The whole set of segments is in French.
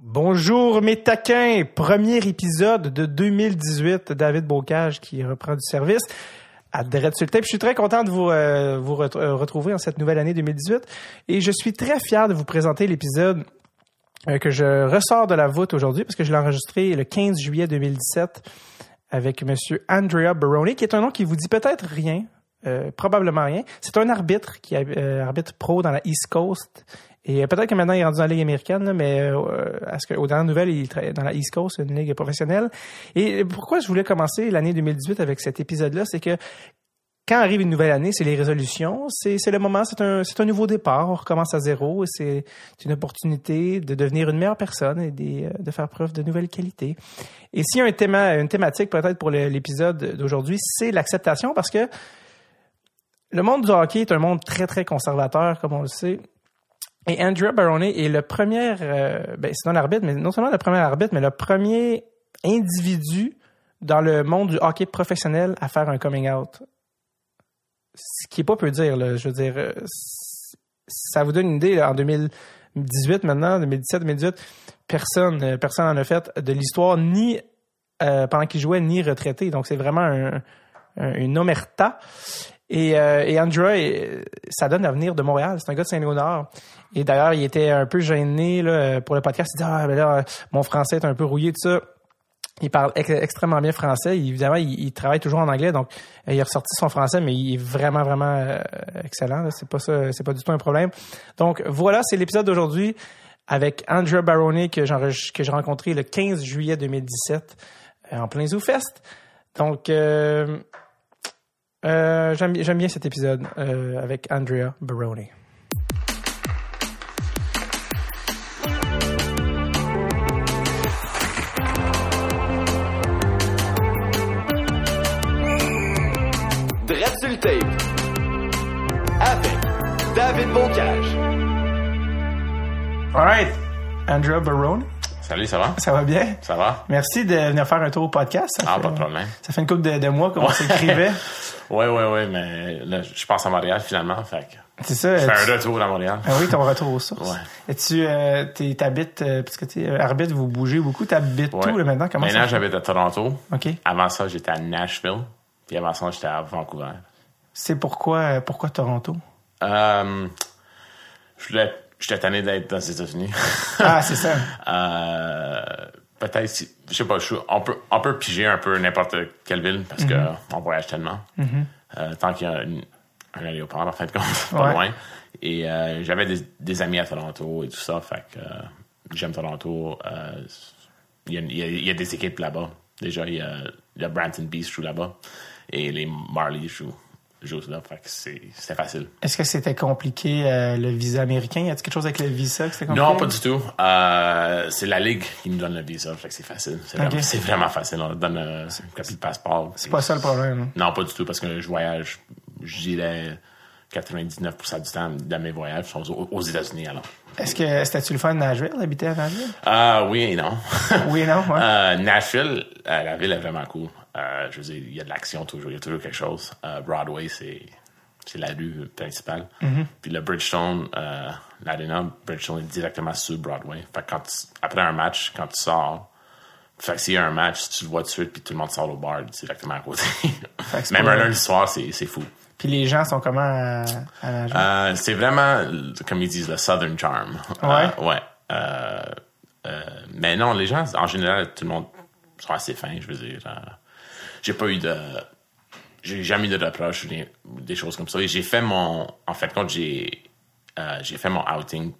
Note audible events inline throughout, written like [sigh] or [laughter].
Bonjour mes taquins, premier épisode de 2018, David Bocage qui reprend du service à Dread. Je suis très content de vous, euh, euh, retrouver en cette nouvelle année 2018 et je suis très fier de vous présenter l'épisode euh, que je ressors de la voûte aujourd'hui parce que je l'ai enregistré le 15 juillet 2017 avec monsieur Andrea Baroni qui est un nom qui vous dit peut-être rien, probablement rien. C'est un arbitre qui arbitre pro dans la East Coast et euh, peut-être que maintenant il est rendu dans la Ligue américaine, là, mais euh, à ce que, aux dernières il travaille dans la East Coast, une ligue professionnelle. Et pourquoi je voulais commencer l'année 2018 avec cet épisode-là, c'est que quand arrive une nouvelle année, c'est les résolutions, c'est le moment, c'est un, nouveau départ, on recommence à zéro c'est une opportunité de devenir une meilleure personne et euh, de faire preuve de nouvelles qualités. Et s'il y a un théma, une thématique peut-être pour l'épisode d'aujourd'hui, c'est l'acceptation parce que le monde du hockey est un monde très, très conservateur, comme on le sait. Et Andrea Barone est le premier, euh, ben, c'est un arbitre, mais non seulement le premier arbitre, mais le premier individu dans le monde du hockey professionnel à faire un coming out. Ce qui est pas peu dire. Je veux dire, euh, ça vous donne une idée, en 2018 maintenant, 2017, 2018, personne, euh, personne en a fait de l'histoire, ni euh, pendant qu'il jouait, ni retraité. Donc, c'est vraiment un, un- une omerta. Et, euh, et Andrea, ça donne l'avenir de Montréal. C'est un gars de Saint-Léonard. Et d'ailleurs, il était un peu gêné là, pour le podcast. Il dit Ah, ben là, mon français est un peu rouillé, tout ça. Il parle ex- extrêmement bien français. Évidemment, il, il travaille toujours en anglais, donc euh, il a ressorti son français, mais il est vraiment, vraiment euh, excellent. C'est pas ça, c'est pas du tout un problème. Donc voilà, c'est l'épisode d'aujourd'hui avec Andrea Barone que j'ai rencontré le 15 juillet 2017 euh, en plein ZooFest. Donc j'aime bien cet épisode avec Andrea Barone. Bocage. All right, Andrea Barone, Salut, ça va? ça va bien? Ça va? Merci de venir faire un tour au podcast. Ça Ah, fait- pas de problème. Ça fait une couple de, de mois qu'on s'écrivait. [laughs] Ouais, ouais, ouais, mais là, je passe à Montréal finalement, fait que C'est ça. je fais tu- un retour à Montréal. Ah oui, ton retour aux sources. Ouais. Et tu euh, t'es- t'habites, euh, parce que tu es arbitre, vous bougez beaucoup, t'habites Ouais. tout là, maintenant? Comment Maintenant, j'habite à Toronto. OK. Avant ça, j'étais à Nashville. Puis avant ça, j'étais à Vancouver. C'est pourquoi, euh, pourquoi Toronto? Euh, j'étais tanné d'être dans les États-Unis. [laughs] Ah, c'est ça. Euh, peut-être, si, je sais pas, on peut, on peut piger un peu n'importe quelle ville parce Mhm. que on voyage tellement. Euh, tant qu'il y a une- un aéroport, en fin de compte, [laughs] pas Ouais. loin. Et euh, j'avais des, des amis à Toronto et tout ça, fait que j'aime Toronto. Il y, a, y y des équipes là-bas. Déjà, il y a, a Brampton Beast joue là-bas et les Marlies jouent, là, fait que c'est c'est facile. Est-ce que c'était compliqué, euh, le visa américain? Y a-t-il quelque chose avec le visa que c'était compliqué? Non, pas du tout. Euh, c'est la Ligue qui nous donne le visa, fait que c'est facile. C'est vraiment, facile. On donne euh, un copie de passeport. C'est pas ça le problème. hein? Non, pas du tout, parce que je voyage, je dirais 99% du temps de mes voyages sont aux, aux États-Unis alors. Est-ce que c'était-tu le fun de Nashville, d'habiter à Nashville? Ah oui et non. Oui et non, ouais. Nashville, la ville est vraiment cool. Euh, je veux dire, il y a de l'action toujours, il y a toujours quelque chose. Euh, Broadway, c'est c'est la rue principale. Mm-hmm. Puis le Bridgestone, euh, l'arena Bridgestone est directement sur Broadway. Fait que quand tu- après un match, quand tu sors, fait que s'il y a un match, tu le vois tout de suite, puis tout le monde sort au bar directement à côté. Même un lundi soir, c'est c'est fou. Puis les gens sont comment à, à Nashville? Euh, c'est vraiment, comme ils disent, le Southern Charm. Ouais. Euh, ouais. Euh, mais non, les gens, en général, tout le monde sont assez fins, je veux dire. J'ai pas eu de. J'ai jamais eu de reproches ou des, des choses comme ça. Et j'ai fait mon. En fait, quand j'ai. euh, j'ai fait mon outing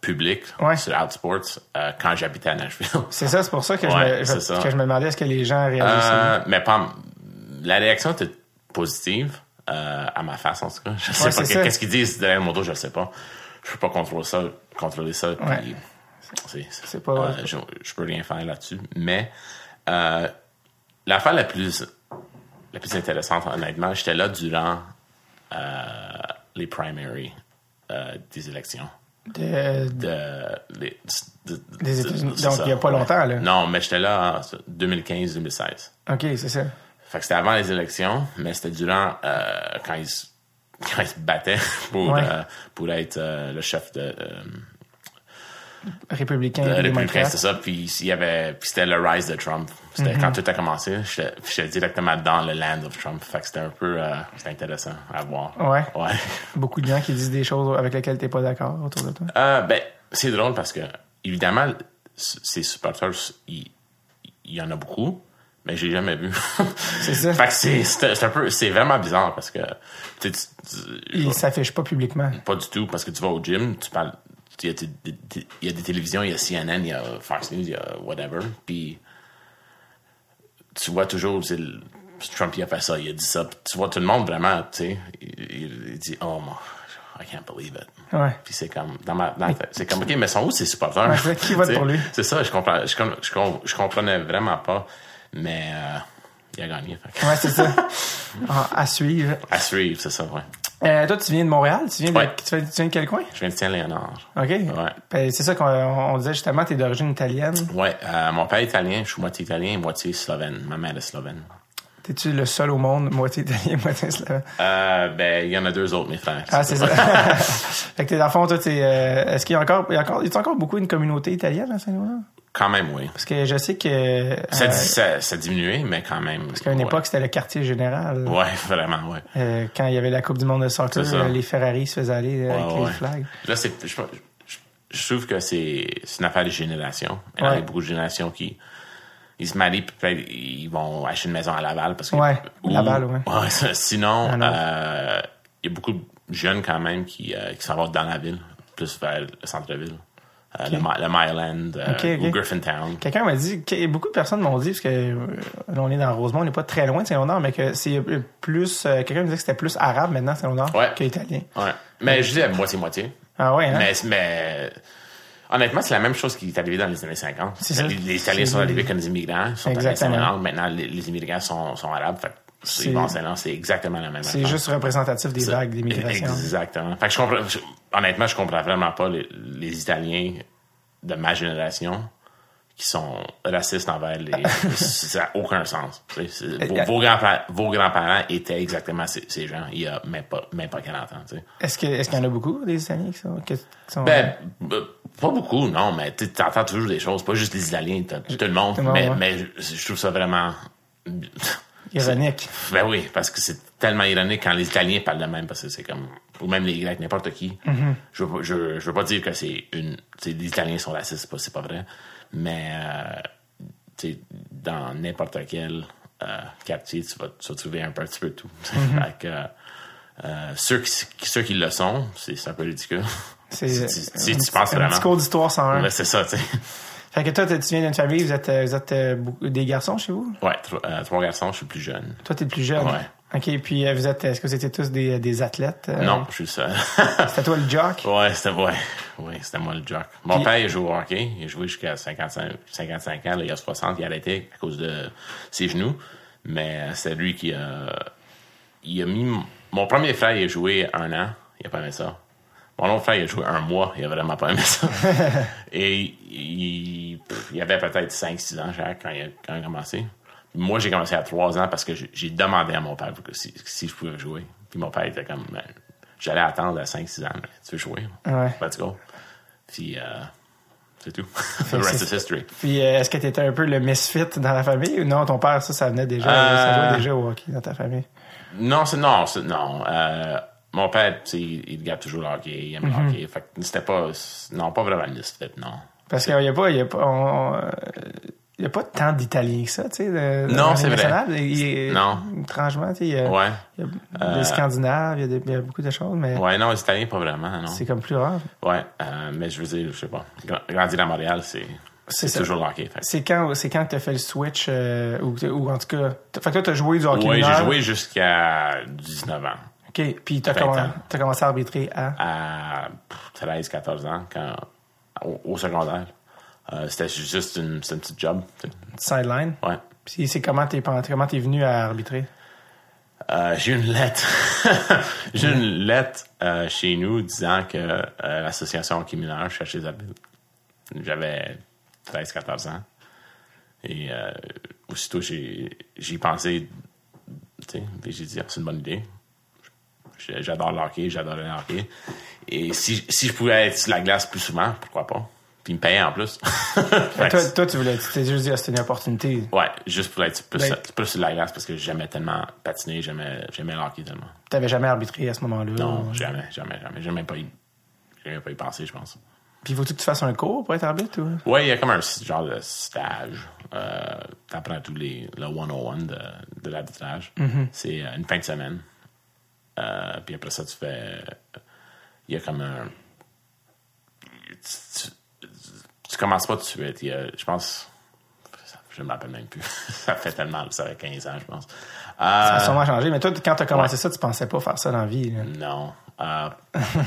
public Ouais. sur Outsports euh, quand j'habitais à Nashville. [laughs] c'est ça, c'est pour ça que, ouais, je, me, je- que je me demandais est-ce que les gens réagissaient. Euh, mais pas. La réaction était positive, euh, à ma face en tout cas. Je sais Ouais, pas qu'est-ce qu'ils disent derrière le moto, je sais pas. Je peux pas contrôler ça, contrôler ça. c'est, C'est pas- je, je peux rien faire là-dessus. Mais l'affaire la plus la plus intéressante, honnêtement, j'étais là durant euh, les primaries euh, des élections. De- De, les- de- Des de- États-Unis. Donc, ça, il y a pas longtemps, là. Non, mais j'étais là en 2015-2016. OK, c'est ça. Fait que c'était avant les élections, mais c'était durant euh, quand ils se- quand ils se battaient [laughs] pour Ouais. pour être le chef de républicain, Le et républicain, c'était ça. Puis il y avait, c'était le rise de Trump. C'était quand tout a commencé. J'étais directement dans le land of Trump. Fait que c'était un peu, euh, c'était intéressant à voir. Ouais. Ouais. Beaucoup de gens qui disent des choses avec lesquelles t'es pas d'accord autour de toi. Euh, ben, c'est drôle parce que, évidemment, ces supporters, il il y en a beaucoup, mais j'ai jamais vu. [laughs] C'est ça. fait que c'est, c'est c'est un peu, c'est vraiment bizarre parce que, tu tu- tu- Ils s'affichent pas publiquement. pas du tout, parce que tu vas au gym, tu parles, il y, y a des télévisions, il y a CNN, il y a Fox News, il y a whatever, puis tu vois toujours, Trump il a fait ça, il a dit ça, puis tu vois tout le monde vraiment, tu sais, il, dit, oh, mon, I can't believe it. Ouais. Puis c'est comme, dans ma, dans c'est comme, ok, mais sont où ces supporters? Ouais, qui vote [laughs] pour lui? C'est ça, je comprends, je, je, je comprenais vraiment pas, mais euh, il a gagné. fait Ouais, c'est ça. [laughs] Ah, à suivre. À suivre, c'est ça, ouais. Euh, toi, tu viens de Montréal? Tu viens de, Ouais. tu viens tu de quel coin? Je viens de Saint-Léonard. OK. Ben, c'est ça qu'on on disait justement, t'es d'origine italienne. Ouais, euh, mon père est italien, je suis moitié italien, moitié slovène. Ma mère est slovène. T'es-tu le seul au monde, moitié italien, [laughs] moitié slave? Euh, ben, il y en a deux autres, mes frères. Ah, c'est ça. [laughs] fait que t'es, dans le fond, toi, t'es, euh, est-ce qu'il y a encore, y a encore, y a encore beaucoup une communauté italienne à Saint-Laurent? Quand même, oui. Parce que je sais que, euh, Ça, ça, diminué, mais quand même. parce qu'à une ouais. époque, c'était le quartier général. Ouais, [laughs] vraiment, ouais. Euh, quand il y avait la Coupe du monde de soccer, euh, les Ferrari se faisaient aller avec Ouais, les flags. Là, c'est, je, je, je trouve que c'est, une affaire de génération. Il y a beaucoup de générations qui, ils se marient, puis peut-être ils vont acheter une maison à Laval parce que. Ouais, Laval, [laughs] ouais. ça, sinon, Ah, euh, il y a beaucoup de jeunes quand même qui, qui s'en vont dans la ville, plus vers le centre-ville. Euh, le, le Myland euh, Ok, ok. ou Griffintown. Quelqu'un m'a dit, beaucoup de personnes m'ont dit, parce que euh, là, on est dans Rosemont, on n'est pas très loin de Saint-Léonard, mais que c'est euh, plus, euh, quelqu'un me disait que c'était plus arabe maintenant, Saint-Léonard, Ouais. que italien. Ouais. Mais je dis à moitié-moitié. Ah ouais, hein? Mais, mais honnêtement, c'est la même chose qui est arrivé dans les années 50. C'est ça. Les, les Italiens sont arrivés comme des immigrants, sont à Exactement. Maintenant, les, les immigrants sont, sont arabes. Fait C'est- c'est bon, c'est exactement la même c'est affaire. juste représentatif des vagues d'immigration. Exactement. Fait que je comprends, je- honnêtement, je comprends vraiment pas les, les Italiens de ma génération qui sont racistes envers les. [laughs] ça n'a aucun sens. C'est- Vos, vos grands-parents, étaient exactement ces, ces gens il y a même pas, même pas 40 ans. Est-ce qu'il y en a beaucoup des Italiens qui sont, qui sont- Ben, euh, pas beaucoup, non, mais tu entends toujours des choses, pas juste les Italiens, tout le monde, mais, ouais. mais je, je trouve ça vraiment. Ironiques? Ben oui, parce que c'est tellement ironique quand les Italiens parlent de même, parce que c'est comme. Ou même les Grecs, n'importe qui. Mm-hmm. je, veux, pas- je, je veux pas dire que c'est une. les Italiens sont racistes, c'est pas, vrai. Mais, euh, tu sais, dans n'importe quel euh, quartier, tu vas, tu vas trouver un, un petit peu de tout. [laughs] Mm-hmm. Fait que, euh, ceux, qui, ceux qui le sont, c'est un peu ridicule. C'est, Si- si- un si tu penses un vraiment. petit cours d'histoire 101. Ouais, c'est ça, tu sais. Fait que toi, tu viens d'une famille, vous êtes, euh, vous êtes euh, des garçons chez vous? Ouais, euh, trois garçons, je suis plus jeune. Toi, t'es le plus jeune? Ouais. OK, puis vous êtes, est-ce que vous étiez tous des, des athlètes? euh? Non, je suis seul. [laughs] C'était toi le jock? ouais, c'était ouais. Ouais, c'était moi le jock. Mon Puis- père, il joue au hockey. Il a joué jusqu'à 55, 55 ans. Là, il a 60. Il a arrêté à cause de ses genoux. Mais c'est lui qui a... Il a mis... Mon premier frère, il a joué un an. Il a pas aimé ça. Mon autre frère, il a joué un mois. Il a vraiment pas aimé ça. [laughs] Et il, pff, il avait peut-être 5-6 ans, Jacques, quand il a, quand il a commencé. Moi, j'ai commencé à 3 ans parce que j'ai- demandé à mon père si, si je pouvais jouer. Puis mon père était comme, Ben, j'allais attendre à 5-6 ans. Tu veux jouer? Ouais. Let's go. Puis, euh, c'est tout. [laughs] The rest is history. Puis euh, est-ce que t'étais un peu le misfit dans la famille? Ou non, ton père, ça, ça venait déjà, Euh, ça jouait déjà au hockey dans ta famille? Non, c'est, non, c'est, non. Euh, mon père, tu sais, il, regarde toujours le hockey, il aime Mm-hmm. le hockey. Fait que c'était pas, non, pas vraiment une misfit, non. Parce qu'il n'y a pas, il y a pas, on- euh, il y a pas tant d'Italiens que ça, tu sais. de- Non, c'est vrai. Il y a- Non. Étrangement, tu sais, il y a, Ouais. il y a des Scandinaves, il y a, des- il y a beaucoup de choses, mais Ouais, non, les Italiens, pas vraiment, non. c'est comme plus rare. Ouais, euh, mais je veux dire, je sais pas. Gra- Grandir à Montréal, c'est, toujours le hockey. Fait. C'est quand, c'est quand que t'as fait le switch, euh, ou, ou en tout cas, fait que toi, t'as joué du hockey Ouais, j'ai joué jusqu'à 19 ans. OK, puis t'as 20 commen- ans. t'as commencé à arbitrer à... À 13, 14 ans, quand, au, au secondaire. Euh, c'était juste une, une petite job. tu sideline? Ouais. Puis c'est comment t'es comment t'es venu à arbitrer? Euh, j'ai eu une lettre. [laughs] j'ai eu une lettre euh, chez nous disant que euh, l'association hockey mineur cherchait des arbitres. J'avais 13-14 ans. Et aussitôt, j'ai j'y ai pensé. tu J'ai dit, Ah, c'est une bonne idée. J'adore le hockey, j'adore le hockey. Et si, si je pouvais être sur la glace plus souvent, pourquoi pas? Puis me payait en plus. [laughs] Toi, tu voulais, tu t'es juste dit, ah, c'était une opportunité. ouais, juste pour être plus, plus sur la glace parce que j'aimais tellement patiner, j'aimais, j'aimais le hockey tellement. T'avais jamais arbitré à ce moment-là? Non, jamais, jamais, jamais. J'ai même pas y, j'ai même pas y pensé, je pense. Puis faut-tu que tu fasses un cours pour être arbitre ou? Ouais, il y a comme un genre de stage. Euh, T'apprends tous les le 101 de, de l'arbitrage. C'est euh, une fin de semaine. Euh, puis après ça, tu fais. Il y a comme un. Tu, tu- tu commences pas tout de suite. Il y a, je pense. Je me rappelle même plus. [laughs] ça fait tellement. Ça fait 15 ans, je pense. Ça a Euh, sûrement changé. Mais toi, quand t'as commencé ouais. ça, tu pensais pas faire ça dans la vie. là. non. Euh,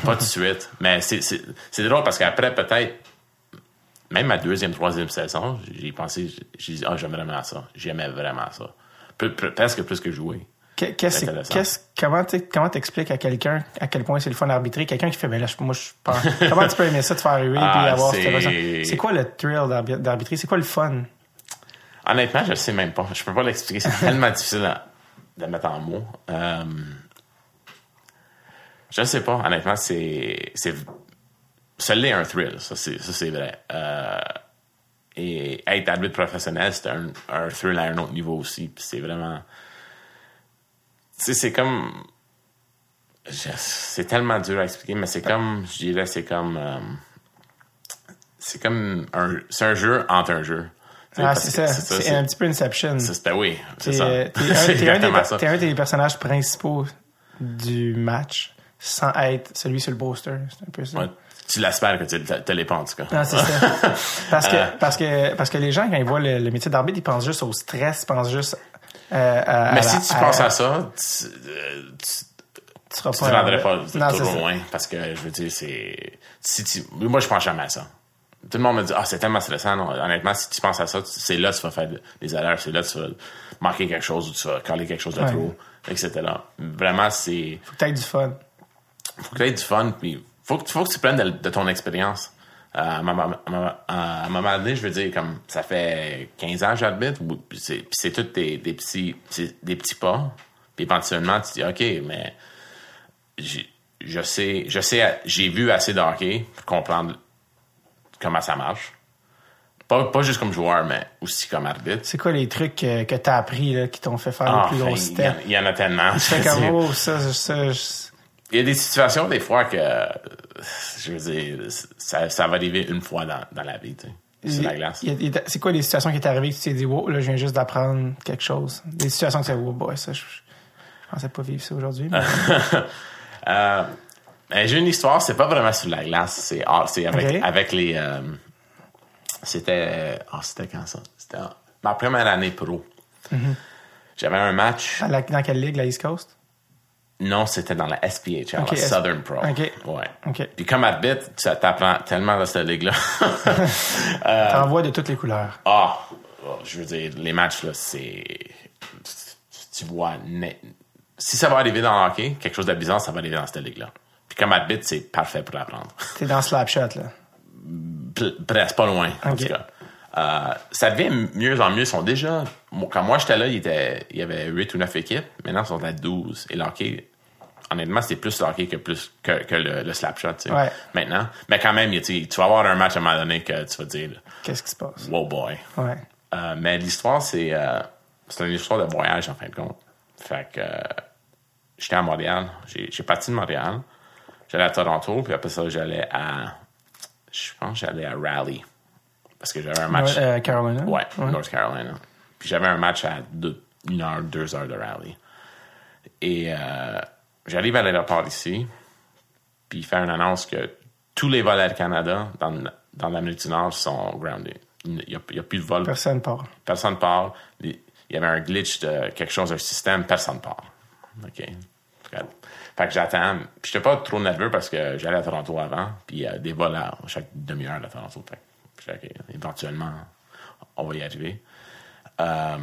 pas tout de suite. Mais c'est- drôle parce qu'après, peut-être, même ma deuxième, troisième saison, j'ai pensé, j'ai dit, ah, j'aimerais vraiment ça. J'aimais vraiment ça. Presque plus que jouer. Que- Qu'est-ce, qu'est-ce, comment, tu comment t'expliques à quelqu'un à quel point c'est le fun d'arbitrer? Quelqu'un qui fait, ben là, je- moi, je pense. [laughs] comment tu peux aimer ça, te faire arriver Ah, puis avoir c'est-? C'est quoi le thrill d'arbi- d'arbitrer? C'est quoi le fun? Honnêtement, je sais même pas. Je peux pas l'expliquer. C'est tellement [laughs] difficile à, de mettre en mots. Euh, je sais pas. Honnêtement, c'est, c'est, ça l'est un thrill. Ça, c'est, ça, c'est vrai. Euh, et être arbitre professionnel, c'est un, un thrill à un autre niveau aussi. Puis c'est vraiment, sais, c'est comme, c'est tellement dur à expliquer, mais c'est comme, je dirais, c'est comme, euh, c'est comme un, c'est un jeu entre un jeu. Ah, c'est ça. C'est, un petit peu Inception. ben oui, c'est ça. euh, t'es [laughs] un, un ça. t'es un des personnages principaux du match sans être celui sur le poster. C'est un peu ça. Ouais, tu l'espères que tu l'es pas, en tout cas. Non, c'est ça. [laughs] Parce que, Euh. parce, que, parce que les gens, quand ils voient le, le métier d'arbitre, ils pensent juste au stress, ils pensent juste euh, à, Mais à si tu penses à ça, tu, euh, tu, tu seras tu te rendrais pas non, c'est trop ça. loin. Parce que, je veux dire, c'est... Si tu, moi, je pense jamais à ça. Tout le monde me dit, ah, c'est tellement stressant. Non, honnêtement, si tu penses à ça, tu- c'est là que tu vas faire des erreurs, c'est là que tu vas manquer quelque chose ou tu vas caler quelque chose de Ouais. trop, etc. Vraiment, c'est... Faut que t'aies du fun. faut que tu aies du fun, puis faut que, faut que tu prennes de, de ton expérience. Euh, à, un moment donné, je veux dire, comme ça fait 15 ans que j'arbitre, puis c'est, tous des, des petits des petits pas. Puis éventuellement, tu te dis, OK, mais je sais, je sais, j'ai vu assez de hockey pour comprendre comment ça marche. Pas, pas juste comme joueur, mais aussi comme arbitre. C'est quoi les trucs que, que t'as appris là, qui t'ont fait faire Ah, le plus il y, en- step? il y en a tellement. Tu fais comme, oh, ça, ça, je- Il y a des situations, des fois, que, je veux dire, ça, ça va arriver une fois dans, dans la vie, tu sais, sur la glace. C'est quoi les situations qui t'est arrivé que tu t'es dit, wow, là, je viens juste d'apprendre quelque chose? Des situations que tu oh boy, ça, je, je pensais pas vivre ça aujourd'hui. mais- [laughs] Euh, ben, j'ai une histoire, c'est pas vraiment sur la glace, c'est ah, c'est avec, avec les. euh, c'était. Ah, c'était quand ça? C'était ma première année pro. Mm-hmm. J'avais un match. la- dans quelle ligue, la East Coast? Non, c'était dans la SPHL, la Southern Pro. ok. Ouais. OK. Puis comme arbitre, ça t'apprend tellement dans cette ligue-là. [laughs] T'en vois de toutes les couleurs. Ah, oh, je veux dire, les matchs, là, c'est. Tu vois, net- si ça va arriver dans le hockey, quelque chose de bizarre, ça va arriver dans cette ligue-là. Puis comme arbitre, c'est parfait pour apprendre. T'es dans Slapshot, là. Presque pas loin, en Ok. tout cas. Euh, ça devient mieux en mieux. Ils sont déjà. Quand moi j'étais là, il, y avait 8 ou 9 équipes. Maintenant, ils sont à 12. Et le hockey, honnêtement, c'est plus le hockey que, plus, que, que le, le slapshot. tu sais, Ouais. Maintenant. Mais quand même, tu vas avoir un match à un moment donné que tu vas dire, Qu'est-ce qui se passe? wow boy. Ouais. Euh, mais l'histoire, c'est euh, c'est une histoire de voyage, en fin de compte. Fait que euh, j'étais à Montréal. J'ai parti de Montréal. J'allais à Toronto, puis après ça, j'allais à. Je pense que j'allais à Raleigh. Parce que j'avais un match. Euh, Carolina? Ouais, North Carolina. Puis j'avais un match à deux, une heure, deux heures de Raleigh. Et j'arrive à l'aéroport ici, puis il fait une annonce que tous les vols Air Canada dans, dans l'Amérique du Nord sont grounded. Il n'y a, plus de vol Personne part. personne part. Il y avait un glitch de quelque chose d'un système, personne part. OK. Fait que j'attends. Puis j'étais pas trop nerveux parce que j'allais à Toronto avant, puis il y a des vols à chaque demi-heure à Toronto. Fait que éventuellement, on va y arriver. Euh,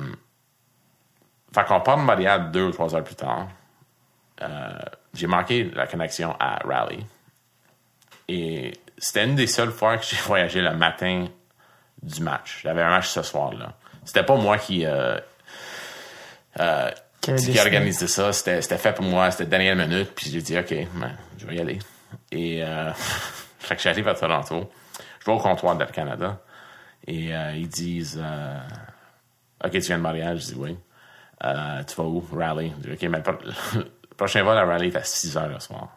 fait qu'on part de Montréal deux ou trois heures plus tard. Euh, j'ai manqué la connexion à Raleigh. Et c'était une des seules fois que j'ai [laughs] voyagé le matin du match. J'avais un match ce soir-là. C'était pas moi qui, euh, euh, Qui organisé ça. C'était, c'était fait pour moi. C'était dernière minute. Puis j'ai dit, OK, ben, je vais y aller. Et euh, [laughs] fait que j'arrive à Toronto. je vais au comptoir d'Air Canada et euh, ils disent OK, tu viens de Montréal? Je dis oui. Tu vas où? Rally. Je dis, OK, mais [laughs] le, pro- le prochain vol à Rally est à 6 h le soir.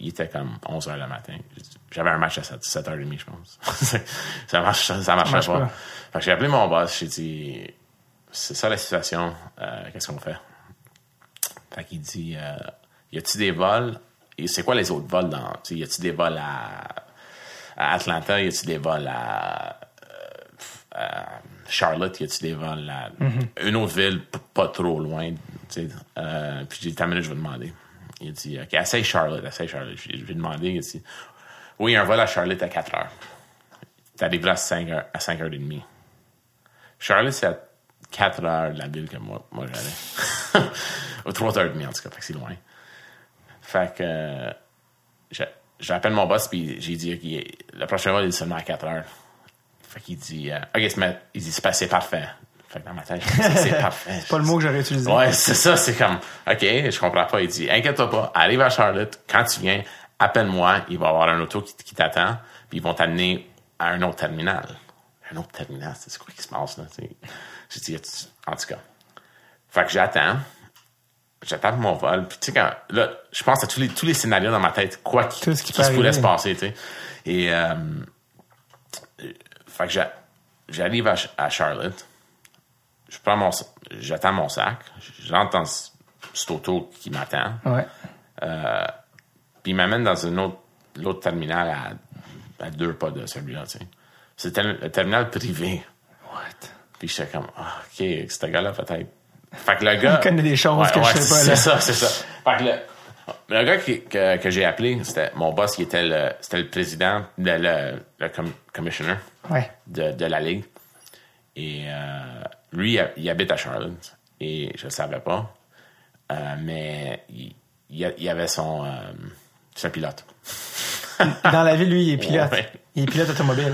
Il, était comme 11 h le matin. J'avais un match à 7, 7h30, je pense. [laughs] ça marche, ça marchait marche pas. pas. Fait que j'ai appelé mon boss, j'ai dit c'est ça la situation, euh, qu'est-ce qu'on fait? Fait qu'il dit euh, y a-tu des vols? Et c'est quoi les autres vols dans. Y a-tu des vols à, à Atlanta? Y a-tu des vols à, euh, Charlotte? Y a-tu des vols à une autre ville pas trop loin? Euh, puis j'ai dit, minute, je vais demander. Il a dit, OK, essaye Charlotte, essaye Charlotte. Je lui ai il a dit, oui, un vol à Charlotte à 4 heures. T'arriveras à 5 heures, à 5 heures et demie. Charlotte, c'est à 4 heures de la ville que moi, moi j'allais. [laughs] Ou 3 heures et demie, en tout cas, fait que c'est loin. Fait que euh, j'appelle mon boss, puis j'ai dit, OK, le prochain vol, il est seulement à 4 heures. Fait qu'il dit, euh, OK, il dit, c'est parfait. Fait que dans ma tête, [laughs] c'est parfait. Pas le mot que j'aurais utilisé. Ouais, c'est ça, c'est comme, OK, je comprends pas. Il dit, inquiète-toi pas, arrive à Charlotte, quand tu viens, appelle-moi, il va y avoir un auto qui, qui t'attend, puis ils vont t'amener à un autre terminal. Un autre terminal, c'est quoi qui se passe, là, tu sais? J'ai dit, en tout cas. Fait que j'attends, j'attends mon vol, puis tu sais, quand, là, je pense à tous les, tous les scénarios dans ma tête, quoi qui, qui qui se pourrait se passer, tu sais. Et, euh, fait que j'a- j'arrive à Charlotte, je prends mon, j'attends mon sac, j'entends ce- cet auto qui m'attend, Ouais. puis il m'amène dans une autre, l'autre terminal à, à deux pas de celui-là, tu sais. C'était le, terminal privé. What? Puis j'étais comme, ah, OK, ce gars-là, peut-être. Fait que le gars. Il connaît des choses que je sais pas, C'est ça, c'est ça. Fait que le, le gars qui- que, que j'ai appelé, c'était mon boss qui était le, c'était le président, de, le, le com- commissioner Ouais. de, de la ligue. Et euh, lui, il habite à Charlotte. Et je le savais pas. Euh, mais il, il il avait son, euh, son pilote. [laughs] Dans la ville, lui, il est pilote. Ouais. Il est pilote automobile.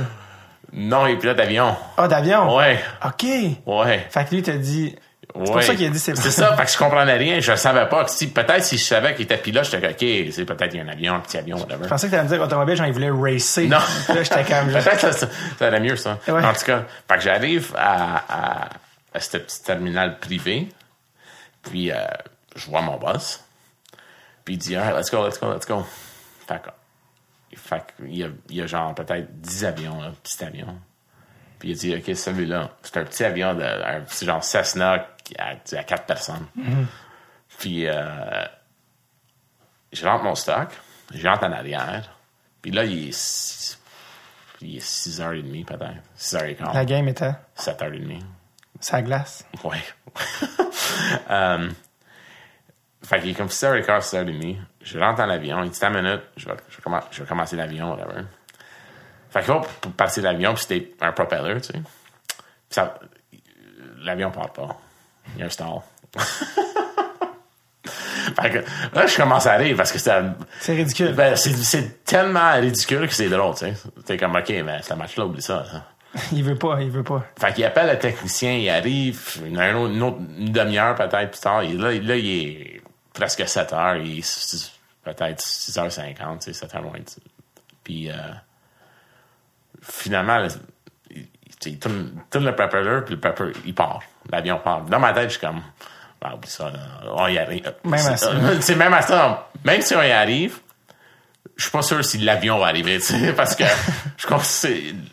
Non, il est pilote d'avion. Ah, d'avion? Ouais, OK. ouais. Fait que lui, t'a dit. C'est pour ça qu'il a dit c'est C'est ça, fait que je comprenais rien. Je savais pas. Si, peut-être si je savais qu'il était pilote, j'étais comme, OK, c'est peut-être qu'il y a un avion, un petit avion, whatever. Je pensais que t'allais me dire automobile, genre, il voulait racer. Non. Là, j'étais quand même. [laughs] Peut-être que ça, ça allait mieux, ça. Ouais. En tout cas, fait que j'arrive à, à, à ce petit terminal privé, puis euh, je vois mon boss, puis il dit, right, let's go, let's go, let's go. Fait que, fait il, y a, il y a genre peut-être 10 avions, là, petit avion. Puis il dit, OK, celui-là, c'est un petit avion, de, un petit genre Cessna qui a, à 4 personnes. Puis euh, je rentre mon stock, je rentre en arrière, puis là, il est six- il est 6h30 peut-être. 6h15. La game était? 7h30. Sa glace. Ouais. [laughs] euh, fait qu'il est comme 6h15, 6h30. Je rentre dans l'avion. Il dit, ta minute, je vais, je vais commen- je vais commencer l'avion, whatever. Fait que là, pour passer l'avion, c'était un propeller, tu sais. Ça, l'avion part pas. Il y a un stall. [laughs] fait que là, je commence à rire parce que c'était, C'est ridicule. ben, c'est, tellement ridicule que c'est drôle, tu sais. T'es comme, OK, mais ce match-là, oublie ça. ça. [laughs] Il veut pas, il veut pas. Fait qu'il appelle le technicien, il arrive, une, un autre- une, autre- une demi-heure peut-être plus tard. Il, là, il- là, il est presque 7 heures, il est peut-être 6h50, tu sais, 7 heures moins. de- Puis euh, finalement, il, il tourne, tourne le propeller, puis le propeller, il part. L'avion part. Dans ma tête, je suis comme, ah, oublie ça, on y arrive. Même à ça. [laughs] Même à ça, même si on y arrive, je suis pas sûr si l'avion va arriver, [laughs] tu sais, parce que je pense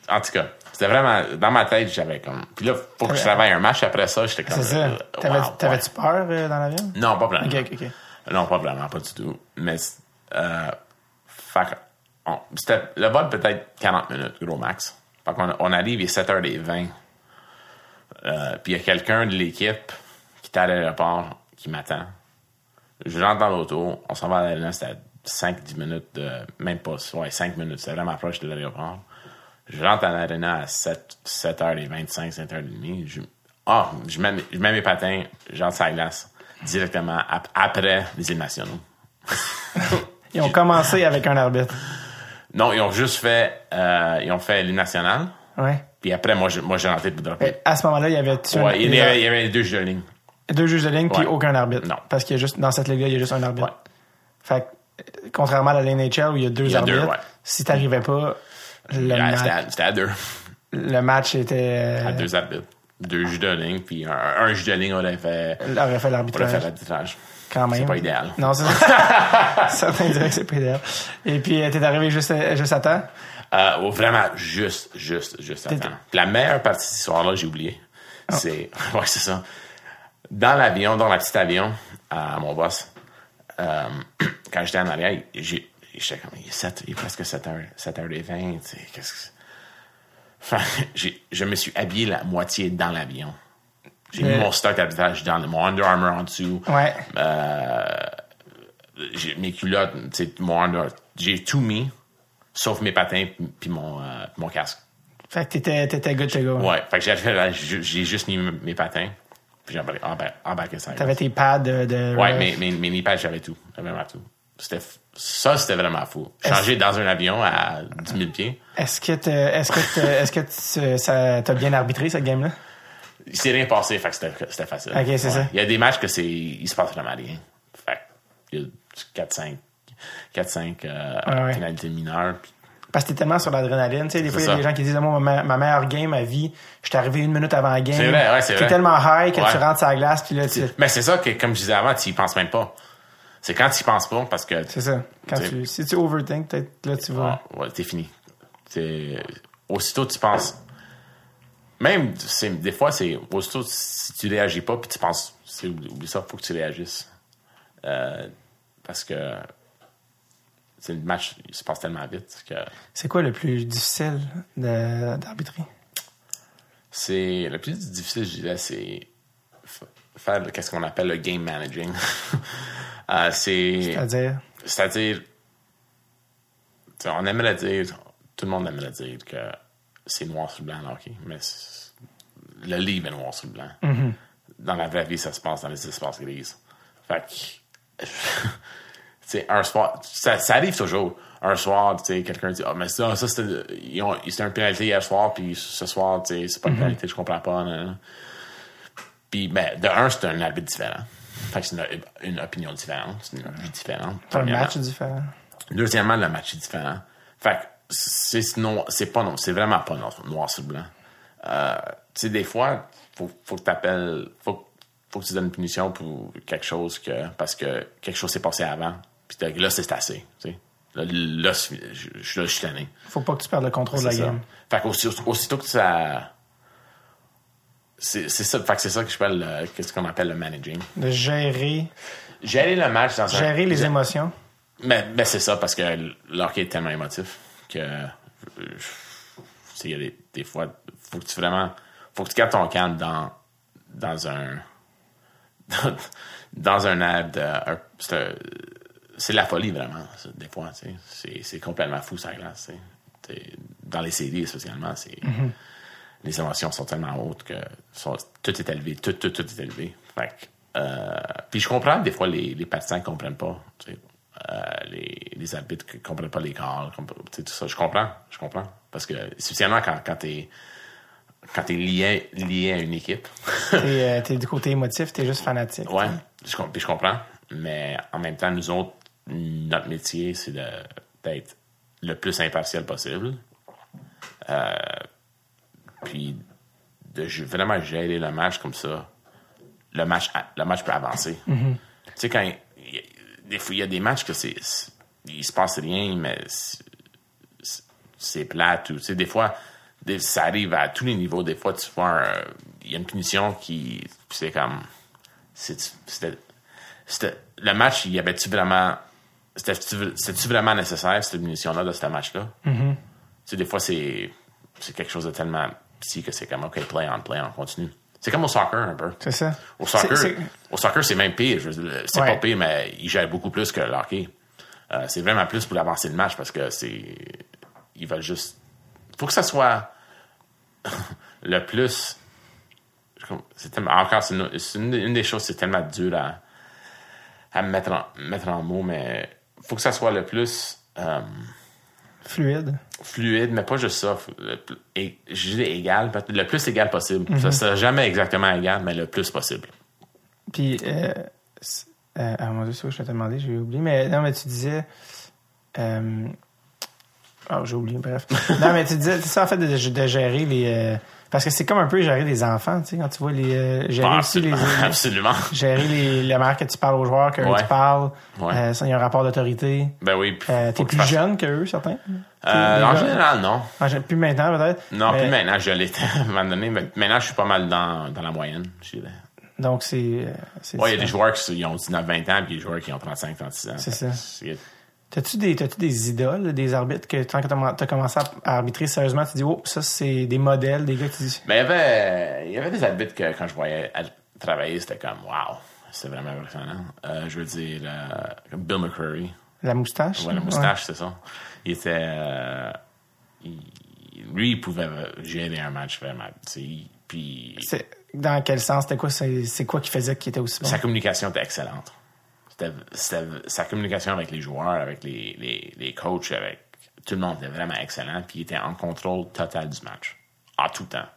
en tout cas, c'était vraiment, dans ma tête, j'avais comme, puis là, faut que je travaille un match après ça, j'étais comme, C'est ça. T'avais- wow, T'avais-tu ouais. peur euh, dans l'avion? Non, pas vraiment. Ok, ok, ok. Non, pas vraiment, pas du tout. Mais, euh, fait on- c'était, le vol peut-être 40 minutes, gros max. Fait qu'on on arrive, il est 7h20. Euh, puis il y a quelqu'un de l'équipe qui est à l'aéroport qui m'attend. Je rentre dans l'auto, on s'en va à l'aéroport, c'était 5-10 minutes de, même pas, ouais, 5 minutes, c'était vraiment proche de l'aéroport. Je rentre à l'arena à 7, 7h25, 7h30. Je, ah, je mets, mes- je mets mes patins, j'entre sur la glace directement ap- après les îles nationaux. [laughs] Ils ont commencé avec un arbitre. Non, ils ont juste fait, euh, ils ont fait l'île nationale. Ouais. Puis après, moi, j'ai rentré pour dropper. Et à ce moment-là, il y avait Ouais, il y avait, il y avait deux jeux de ligne. deux juges de ligne puis aucun arbitre. Non. Parce qu'il y a juste, dans cette ligue-là, il y a juste un arbitre. Ouais. Fait que, contrairement à la NHL où il y a deux Il y a arbitres, deux, ouais. si t'arrivais pas, Le, match, C'était à- deux. le match était. À euh, deux arbitres. Deux juges de ligne, puis un, un juge de ligne aurait fait, aurait fait l'arbitrage. quand même. C'est pas idéal. Non, c'est ça. [laughs] Certains diraient que c'est pas idéal. Et puis, euh, t'es arrivé juste, à- juste à temps? Euh, oh, vraiment, juste, juste, juste à temps. La meilleure partie de cette histoire-là, j'ai oublié. Ah. C'est, [laughs] ouais, c'est ça. Dans l'avion, dans la petite avion, à mon boss, euh, [clears throat] quand j'étais en arrière, j'ai, j'étais comme, il est, 7, il est presque 7h, 7h20, tu sais, qu'est-ce que? [laughs] Enfin, je me suis habillé la moitié dans l'avion. J'ai mis mon stock d'habillage dans le- mon Under Armour en dessous. Ouais. J'ai mes culottes, mon Under, j'ai tout mis, sauf mes patins puis mon, euh, mon casque. Fait que t'étais, t'étais good to go. Ouais, fait que j'ai juste mis mes patins, puis j'ai embarqué- ça. T'avais tes pads de. de Ouais, mes, mes, mes knee pads, j'avais tout. J'avais vraiment tout. C'était, ça, c'était vraiment fou. Changer dans un avion à 10 000 pieds. Est-ce que, est-ce que, t'as- est-ce que tu- ça t'a bien arbitré, cette game-là? Il s'est rien passé, fait que c'était, c'était facile. Ok, c'est ça. Il y a des matchs que c'est, il se passe vraiment rien. Fait que, il y a 4-5, 4-5, euh, Ah ouais. pénalités mineures. puis Parce que t'es tellement sur l'adrénaline. Tu sais, des fois, il y a des gens qui disent, moi, ma, ma meilleure game à vie, je suis arrivé une minute avant la game. C'est vrai, ouais, c'est T'es vrai. tellement high que Ouais. tu rentres sur la glace, puis là, tu- Mais c'est ça que, comme je disais avant, tu y penses même pas. C'est quand tu y penses pas, parce que c'est ça. Quand tu, si tu overthink, peut-être, là, tu vas. Ah, ouais, t'es fini. Aussitôt tu penses. Même c'est des fois c'est aussitôt si tu réagis pas puis tu penses oublie ça faut que tu réagisses Euh, parce que le match il se passe tellement vite que C'est quoi le plus difficile de- d'arbitrer? c'est le plus difficile je dirais c'est faire le- qu'est-ce qu'on appelle le game managing [laughs] Euh, c'est C'est-à-dire, C'est-à-dire, on aimerait dire, tout le monde aimerait dire que c'est noir sur blanc, le hockey, mais le livre est noir sur blanc. Dans la vraie vie, ça se passe dans les espaces grises. Fait que, [laughs] sais, un soir, ça, ça arrive toujours. Un soir, tu sais, quelqu'un dit, ah, mais ça, ça c'était, c'était un pénalité hier soir, puis ce soir, tu sais, c'est pas une pénalité, je comprends pas. Puis, ben, de un, c'est un arbitre différent. Fait que c'est une, une opinion différente, c'est une vie différente. un match différent. Deuxièmement, le match est différent. Fait que c'est non, c'est pas non, c'est vraiment pas noir, noir sur blanc. Euh, tu sais, des fois, faut, faut que t'appelles, faut, faut que tu donnes une punition pour quelque chose que, parce que quelque chose s'est passé avant. Puis là, c'est assez, tu sais. Là, là, je, suis tanné. Faut pas que tu perdes le contrôle de la ça. game. Fait qu'aussitôt aussitôt que ça, c'est c'est ça, fait que c'est ça que je appelle, le- qu'est-ce qu'on appelle le managing. De gérer, Gérer le match dans un, gérer les émotions. Mais, mais c'est ça, parce que le hockey est tellement émotif que il y a des, des fois, faut que tu vraiment, faut que tu gardes ton calme dans, dans un, [laughs] dans, dans un ad, un- c'est c'est la folie vraiment, ça, des fois, tu sais. c'est, complètement fou ça glace, tu Dans les séries spécialement, c'est, les émotions sont tellement hautes que sont- tout est élevé, tout, tout, tout est élevé. Fait que, euh, puis je comprends des fois les, les partisans ne comprennent pas. tu sais, euh, les, les arbitres ne comprennent pas les calls, tu tout ça. Je comprends, je comprends. Parce que spécialement quand, quand t'es quand t'es lié, lié à une équipe. [laughs] T'es, euh, t'es du côté émotif, t'es juste fanatique. ouais, je, je comprends. Mais en même temps, nous autres, notre métier, c'est d'être le plus impartial possible. Euh, puis de vraiment gérer le match comme ça, le match, le match peut avancer. Tu sais, quand des fois, il y a des matchs que c'est, il se passe rien, mais c'est- plate. Ou, tu sais, des fois, ça arrive à tous les niveaux. Des fois, tu vois, il y a une punition qui, c'est comme, c'était, le match, il y avait-tu vraiment, c'était-tu vraiment nécessaire, cette punition-là, de ce match-là? Tu sais, des fois, c'est, c'est quelque chose de tellement petit que c'est comme, OK, play on, play on, continue. C'est comme au soccer, un peu. C'est ça. Au soccer, C'est- c'est- au soccer, c'est même pire. C'est Ouais. pas pire, mais il gère beaucoup plus que le hockey. Euh, c'est vraiment plus pour avancer le match parce que c'est. Ils veulent juste. faut que ça soit [laughs] le plus. tellement- encore, c'est une, c'est une- une des choses, c'est tellement dur à, à mettre, en, mettre en mots, mais faut que ça soit le plus. euh, Fluide. fluide, mais pas juste ça. Et- je dis égal, le plus égal possible. Ça sera jamais exactement égal, mais le plus possible. Puis, euh, euh, ah mon dieu, je vais te demander, j'ai oublié. Mais non, mais tu disais, euh, Ah, j'ai oublié, bref. [laughs] non, mais tu disais, c'est ça, en fait, de, de gérer les... parce que c'est comme un peu gérer des enfants, tu sais, quand tu vois les... euh, gérer Ah, aussi les... absolument. [laughs] gérer les, la manière que tu parles aux joueurs, Ouais. tu parles. Ouais. Euh, ça, il y a un rapport d'autorité. Ben oui. Euh, T'es que plus jeune qu'eux, certains? Euh, Les en général, non. Plus maintenant, peut-être? Non, Mais- plus maintenant, je l'étais [laughs] à un moment donné. Mais maintenant, je suis pas mal dans, dans la moyenne. Donc, c'est... Ouais, il y a des joueurs qui ont 19, 20 ans, puis des joueurs qui ont 35, 36 ans. C'est ça. T'as-tu des, t'as-tu des idoles, des arbitres que quand t'as t'as commencé à arbitrer sérieusement, tu dis, oh, ça, c'est des modèles, des gars qui disent, Mais il y avait, il y avait des arbitres que quand je voyais travailler, c'était comme, wow, c'est vraiment impressionnant. Euh, je veux dire, euh, comme Bill McCurry, la moustache? ouais, la Ouais. moustache, c'est ça. Il était, euh, il- lui, il pouvait gérer un match vraiment. tu Puis dans quel sens? C'était quoi, c'est, c'est quoi qui faisait qu'il était aussi bon? sa communication était excellente. Sa communication avec les joueurs, avec les, les, les coachs, avec tout le monde était vraiment excellent. Puis il était en contrôle total du match. En tout temps.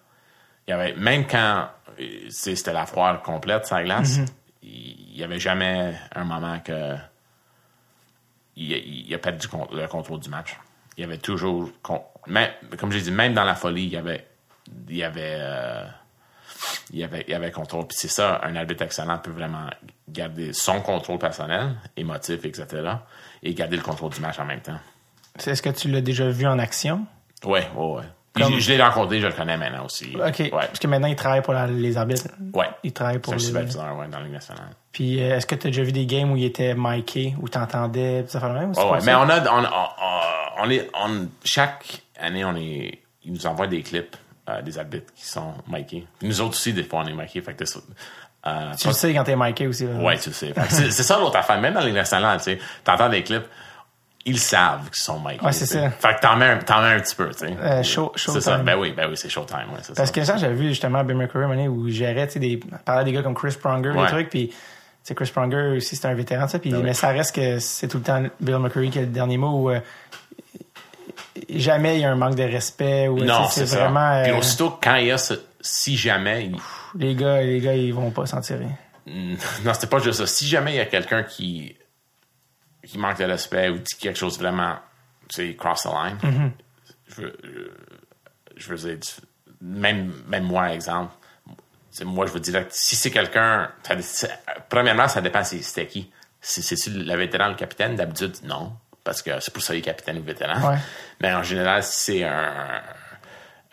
Il y avait, même quand euh, c'était la foire complète la glace, il il y avait jamais un moment que il, il a perdu le contrôle du match. Il y avait toujours, même, comme j'ai dit, même dans la folie, il y avait, il y avait, euh, il y avait, il avait contrôle. Puis c'est ça, un arbitre excellent peut vraiment garder son contrôle personnel, émotif, etc., et garder le contrôle du match en même temps. Est-ce que tu l'as déjà vu en action? Ouais. Puis Comme- Je, je l'ai rencontré, je le connais maintenant aussi. OK. Ouais. Parce que maintenant, il travaille pour la- les arbitres. Ouais. Il travaille pour C'est un les... superviseur, ouais, dans la Ligue nationale. Puis, euh, est-ce que tu as déjà vu des games où il était miké, où t'entendais, pis ça fait le même? ou c'est Ouais? Mais on a, on, on, on est, on- chaque année, on est, ils nous envoient des clips euh, des arbitres qui sont micés. Puis nous autres aussi, des fois, on est micés. Fait que euh, Tu le sais quand t'es miké aussi. là. Ouais, tu sais. Fait que C'est ça l'autre affaire. Même dans les nationales, tu sais, t'entends des clips, ils savent qu'ils sont micés. Ouais, c'est sais. ça. Fait que t'en mets, mets un petit peu, tu sais. Euh, show- C'est ça. showtime. Ben oui, ben oui, c'est showtime, ouais, Parce ça. que ça, j'avais vu justement Bill McCurry, où il gérait, tu sais, des, parlait des gars comme Chris Pronger, des Ouais. trucs, puis sais, Chris Pronger aussi, c'est un vétéran, ça, puis, Ben oui. mais ça reste que c'est tout le temps Bill McCurry qui a le dernier mot où euh, jamais il y a un manque de respect ou non, c'est vraiment Puis euh, aussitôt, quand il y a ce, si jamais, il- les gars, les gars, ils vont pas s'en tirer. [laughs] Non, c'était pas juste ça. Si jamais il y a quelqu'un qui, qui manque de respect ou dit quelque chose vraiment, tu sais, cross the line, Mm-hmm. je, veux, je, veux dire, même, même moi, exemple, c'est moi, je veux dire, si c'est quelqu'un, premièrement, ça dépend si c'était qui. Si c'est le vétéran le capitaine, d'habitude, non. Parce que c'est pour ça qu'il est capitaine ou vétéran. Ouais. Mais en général, si c'est un,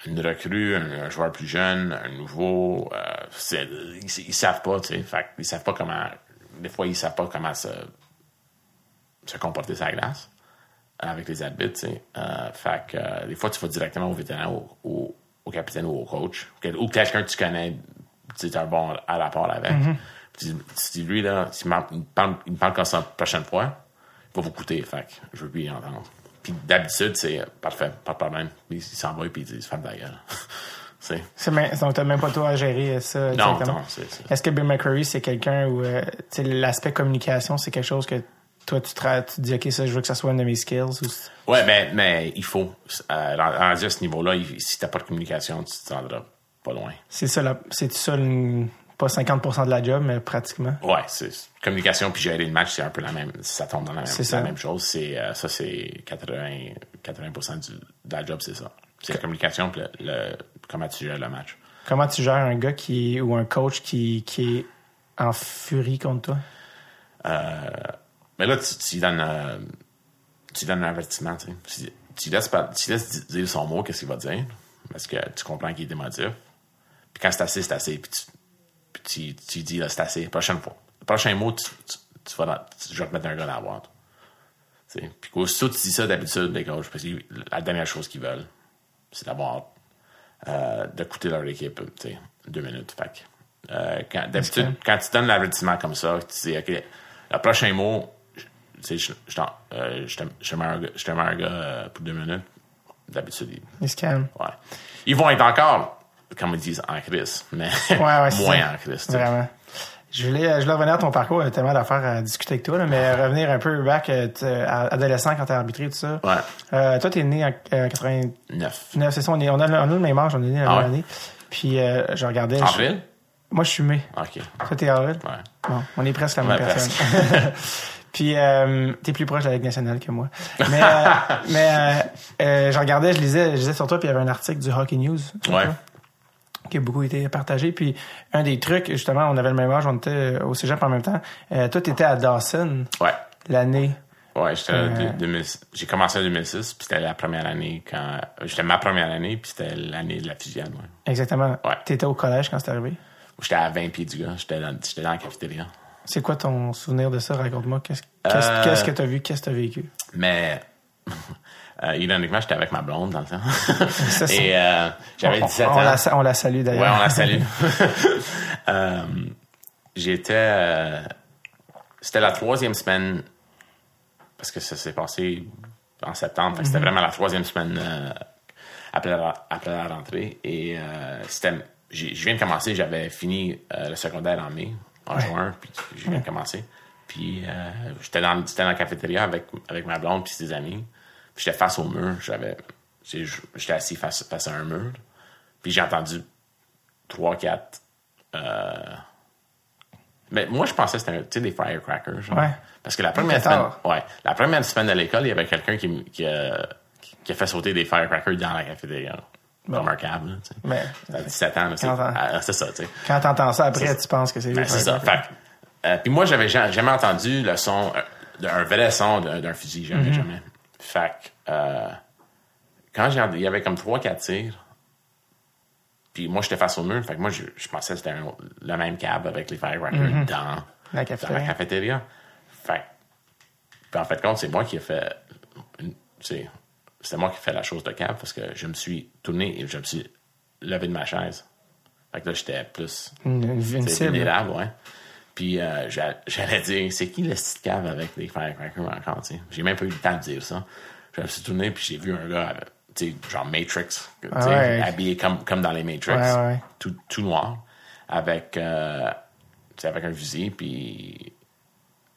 une recrue, un, un joueur plus jeune, un nouveau, euh, ils, ils savent pas, tu sais. Fait ils savent pas comment. Des fois, ils savent pas comment se, se comporter la glace avec les arbitres, tu sais. Euh, fait que euh, des fois, tu vas directement au vétéran, au, au, au capitaine ou au coach, ou quelqu'un que tu connais, tu as un bon à rapport avec. Puis tu tu dis, lui, là, il me parle, il me parle comme ça la prochaine fois, va vous coûter. Fait que je veux plus y entendre. Puis d'habitude, c'est euh, parfait, pas de problème. Il s'en va et puis il dit, ferme ta gueule. [laughs] C'est- même- donc t'as même pas toi à gérer ça non, non, c'est Est-ce que Bill McCurry, c'est quelqu'un où euh, l'aspect communication, c'est quelque chose que toi, tu te, tu te dis, OK, ça, je veux que ça soit une de mes skills? Ou... Ouais, mais, mais il faut. Euh, à ce niveau-là, si t'as pas de communication, tu te rendras pas loin. C'est ça, la- c'est ça, le- pas 50% de la job, mais pratiquement. Ouais, c'est communication puis gérer le match, c'est un peu la même. Ça tombe dans la même, la chose. C'est euh, ça, c'est 80, 80% du, de la job, c'est ça. C'est la communication puis le, le- comment tu gères le match. Comment tu gères un gars qui ou un coach qui, qui est en furie contre toi? Mais là, tu, tu lui donnes, euh, tu donnes un avertissement, tu sais. Tu, tu laisses, tu laisses dire son mot, qu'est-ce qu'il va dire, parce que tu comprends qu'il est émotif. Puis quand c'est assez, c'est assez. Puis tu, puis tu, tu dis, là, c'est assez. Prochaine fois. Le prochain mot, tu, tu, tu vas dans- tu- je vais te mettre un gars dans la boîte. Puis aussitôt tu dis ça d'habitude, les coachs, parce que la dernière chose qu'ils veulent, c'est d'avoir, euh, d'écouter leur équipe, tu deux minutes. Fait que, euh, quand, d'habitude, quand tu donnes l'avertissement comme ça, tu dis, OK, le prochain mot, je- tu sais, je, je, t'en- euh, je te je mets un gars, je te mets un gars, pour deux minutes. D'habitude, ils, Il se calme. ouais. Ils vont être encore, comme ils disent, en crise, mais Ouais, ouais, c'est [laughs] moins en crise. Vraiment. Je voulais, je voulais revenir à ton parcours, tellement d'affaires à discuter avec toi, là, mais revenir un peu back euh, adolescent quand t'as arbitré tout ça. Ouais. Euh, toi, t'es né en euh, 89, Neuf. c'est ça, on, est, on, a, le- on a le même âge, on est né la Ah même ouais? année. Puis euh, je regardais. je- Avril? moi, je suis mai. OK. Toi, t'es avril? Ouais. Bon, on est presque la même Ouais, personne. [laughs] Puis, euh, t'es plus proche de la Ligue nationale que moi. Mais, euh, [laughs] mais euh, euh, je regardais, je lisais, je lisais sur toi, puis il y avait un article du Hockey News. Ouais. toi, Qui a beaucoup été partagé. Puis, un des trucs, justement, on avait le même âge, on était au cégep en même temps. Euh, toi, t'étais à Dawson Ouais. l'année. Ouais, j'étais 2000 j'ai commencé en 2006, puis c'était la première année quand. J'étais ma première année, puis c'était l'année de la fusion. Ouais. Exactement. Ouais. T'étais au collège quand c'est arrivé? J'étais à 20 pieds du gars, j'étais dans, j'étais dans la cafétéria. C'est quoi ton souvenir de ça? Raconte-moi. Qu'est-ce qu'est-ce- Euh, qu'est-ce que t'as vu? Qu'est-ce que t'as vécu? Mais, [laughs] euh, ironiquement, j'étais avec ma blonde dans le temps. [laughs] Ça, Et euh, j'avais On- 17 on, ans. la, on la salue d'ailleurs. Ouais, on la [laughs] salue. [laughs] Euh, J'étais. euh, C'était la troisième semaine, parce que ça s'est passé en septembre. C'était Mhm. vraiment la troisième semaine euh, après, la, après la rentrée. Et c'était. Je viens de commencer, j'avais fini le secondaire en mai, en juin, puis je viens de commencer. Puis j'étais dans, j'étais dans la cafétéria avec, avec ma blonde puis ses amis. J'étais face au mur. J'avais, j'étais assis face, face à un mur. Puis j'ai entendu trois, quatre. euh, Mais moi, je pensais que c'était un- des firecrackers. genre. Ouais. Parce que la première semaine, ouais, la première semaine de l'école, il y avait quelqu'un qui, qui, a, qui a fait sauter des firecrackers dans la cafétéria. Remarquable, là, tu sais. Mais À 17 ans, c'est, ah, c'est ça, tu sais. quand t'entends ça après, tu penses que c'est Ben, c'est un ça. Fait euh, puis moi, j'avais ja- jamais entendu le son, euh, d'un vrai son d'un, fusil. Jamais, Mhm. jamais. Fait euh, quand j'ai, il y avait comme 3-4 tirs, puis moi, j'étais face au mur. Fait que moi, je, je pensais que c'était le même cab avec les firecrackers dans, Mhm. La dans cafétéria. la cafétéria. Fait puis en fait, compte, c'est moi qui ai fait. c'est, moi qui ai fait la chose de cab parce que je me suis tourné et je me suis levé de ma chaise. Fait que là, j'étais plus. Vulnérable, ouais. Puis euh, j'a- j'allais dire, c'est qui le petit cave avec des firecrackers encore, tu sais? J'ai même pas eu le temps de dire ça. Je me suis tourné, puis j'ai vu un gars, tu sais, genre Matrix, Ah ouais. habillé comme, comme dans les Matrix, Ouais, ouais. Tout, tout noir, avec, euh, avec un fusil, puis...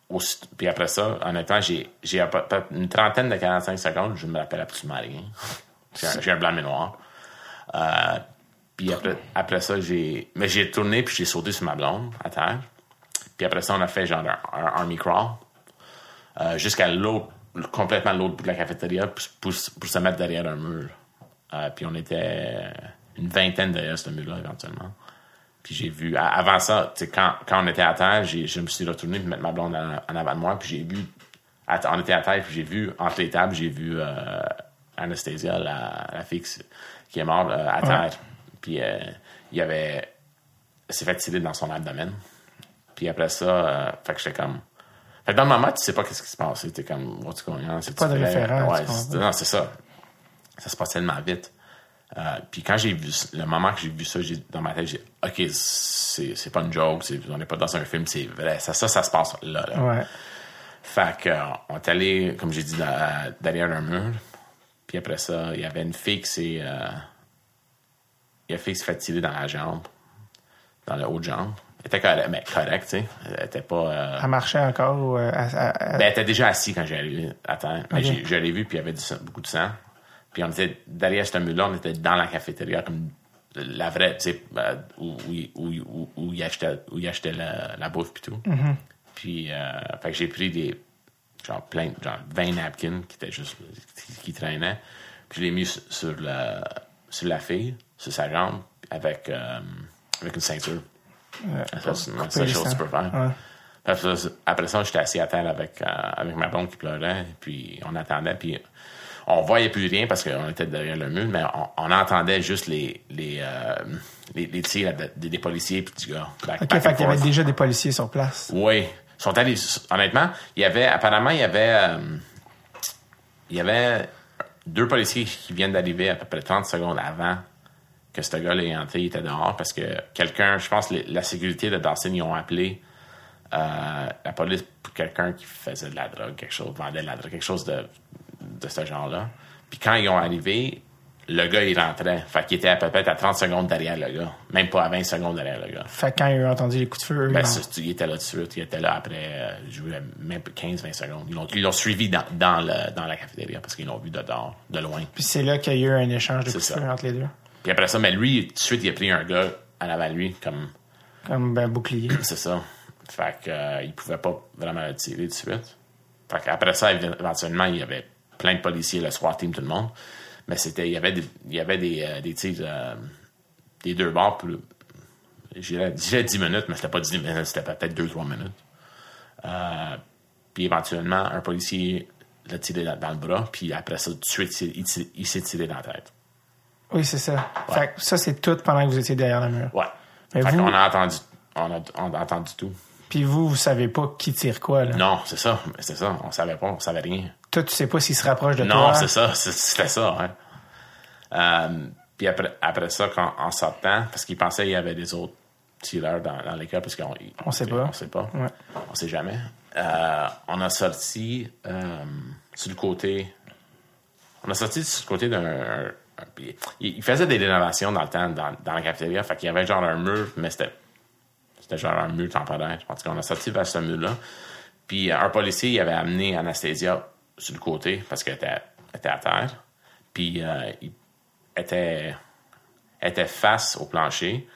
aussi- Puis après ça, honnêtement, j'ai j'ai une trentaine de 45 secondes, je me rappelle absolument rien. [laughs] J'ai un- blanc noir. Euh, puis après, après ça, j'ai. Mais j'ai tourné puis j'ai sauté sur ma blonde à terre. Puis après ça, on a fait genre un, un army crawl euh, jusqu'à l'autre, complètement l'autre bout de la cafétéria pour, pour, pour se mettre derrière un mur. Euh, puis on était une vingtaine derrière ce mur-là éventuellement. Puis j'ai vu, avant ça, quand, quand on était à terre, j'ai- je me suis retourné pour mettre ma blonde en, en avant de moi, puis j'ai vu, à- on était à terre, puis j'ai vu, entre les tables, j'ai vu euh, Anastasia, la, la fille qui, est morte euh, à terre. Puis euh, il y avait, s'est fait tirer dans son abdomen. Puis après ça, fait que j'étais comme. Fait que dans le moment, tu sais pas qu'est-ce qui se passe. T'es comme, what's going on? C'est Pas de référent, Ouais, tu comprends? non, c'est ça. Ça se passe tellement vite. Euh, puis quand j'ai vu le moment que j'ai vu ça, j'ai dans ma tête, j'ai dit, ok, c'est c'est pas une joke, c'est- on n'est pas dans un film, c'est vrai. Ça, ça, ça se passe là. là. Ouais. Fait que, on est allé, comme j'ai dit, dans- derrière un mur. Puis après ça, il y avait une fille qui s'est. euh, il y a une fille qui s'est fait tirer dans la jambe, dans le haut de jambe. Était correcte, mais correcte, tu sais. Elle était pas. euh, Elle marchait encore ou euh, elle- elle- elle- ben, elle était déjà assise quand j'ai arrivé à terre. Mais je l'ai vu, puis il y avait du beaucoup de sang. Puis on était derrière ce mur-là, on était dans la cafétéria, comme la vraie, tu sais, euh, où, où, où, où, où il achetait, où il achetait la, la bouffe, puis tout. Puis, euh, fait que j'ai pris des, genre, plein, genre 20 napkins qui étaient juste, qui, qui traînaient. Puis je l'ai mis sur, sur la, sur la fille, sur sa jambe, avec, euh, avec une ceinture. Ça, c'est la seule chose que tu peux faire. Ouais. Après ça, après ça, j'étais assis à terre avec, euh, avec ma blonde qui pleurait, puis on attendait, puis on voyait plus rien parce qu'on était derrière le mur, mais on, on entendait juste les, les, euh, les, les tirs de- des, des policiers puis du gars. Back- Ok, back fait and qu'il y avait déjà des policiers sur place. Oui. Sont allés, honnêtement, il y avait, apparemment, il y avait, euh, il y avait deux policiers qui viennent d'arriver à peu près 30 secondes avant que ce gars-là est entré, il était dehors parce que quelqu'un, je pense, la sécurité de Dawson, ils ont appelé euh, la police pour quelqu'un qui faisait de la drogue, quelque chose, vendait de la drogue, quelque chose de, de ce genre-là. Puis quand ils ont arrivé, le gars, il rentrait. Fait qu'il était à peu près à 30 secondes derrière le gars. Même pas à 20 secondes derrière le gars. Fait que quand ils ont entendu les coups de feu, Ben, il était là de suite. Il était là après, euh, je jouais même pas 15-20 secondes. Ils l'ont, ils l'ont suivi dans, dans, le, dans la cafétéria parce qu'ils l'ont vu de dehors, de loin. puis c'est là qu'il y a eu un échange de coups de feu entre les deux. Puis après ça, mais lui, tout de suite, il a pris un gars en avant de lui, comme, Comme ben, bouclier. [clears throat] c'est ça. Fait que, euh, pouvait pas vraiment le tirer tout de suite. Fait qu'après ça, éventuellement, il y avait plein de policiers, le SWAT team, tout le monde. Mais c'était, il y avait des, il y avait des, euh, des tirs, euh, des deux bords pour, je dirais je dirais 10 minutes, mais c'était pas 10 minutes, c'était peut-être 2-3 minutes. Euh, puis éventuellement, un policier l'a tiré dans, le bras, puis après ça, tout de suite, il s'est tiré dans la tête. Oui, c'est ça. Fait que ça, c'est tout pendant que vous étiez derrière le mur. Ouais. Mais fait vous- qu'on a entendu, on a, on a entendu tout. Puis vous, vous savez pas qui tire quoi, là. Non, c'est ça, c'est ça. On savait pas, on savait rien. Toi, tu sais pas s'il se rapproche de Non, toi. c'est ça, c'est- c'était ça. Hein. Euh, puis après, après ça, quand, en sortant, parce qu'ils pensaient qu'il y avait des autres tireurs dans, dans l'école, parce qu'on On sait pas. On sait pas. Ouais. On sait jamais. Euh, on a sorti euh, sur le côté. On a sorti sur le côté d'un. Puis il, faisait des rénovations dans le temps, dans, dans la cafétéria. Fait qu'il y avait genre un mur, mais c'était. C'était genre un mur temporaire. En tout cas, on a sorti vers ce mur-là. Puis un policier, il avait amené Anastasia sur le côté parce qu'elle était, était à terre. Puis euh, il était, était face au plancher.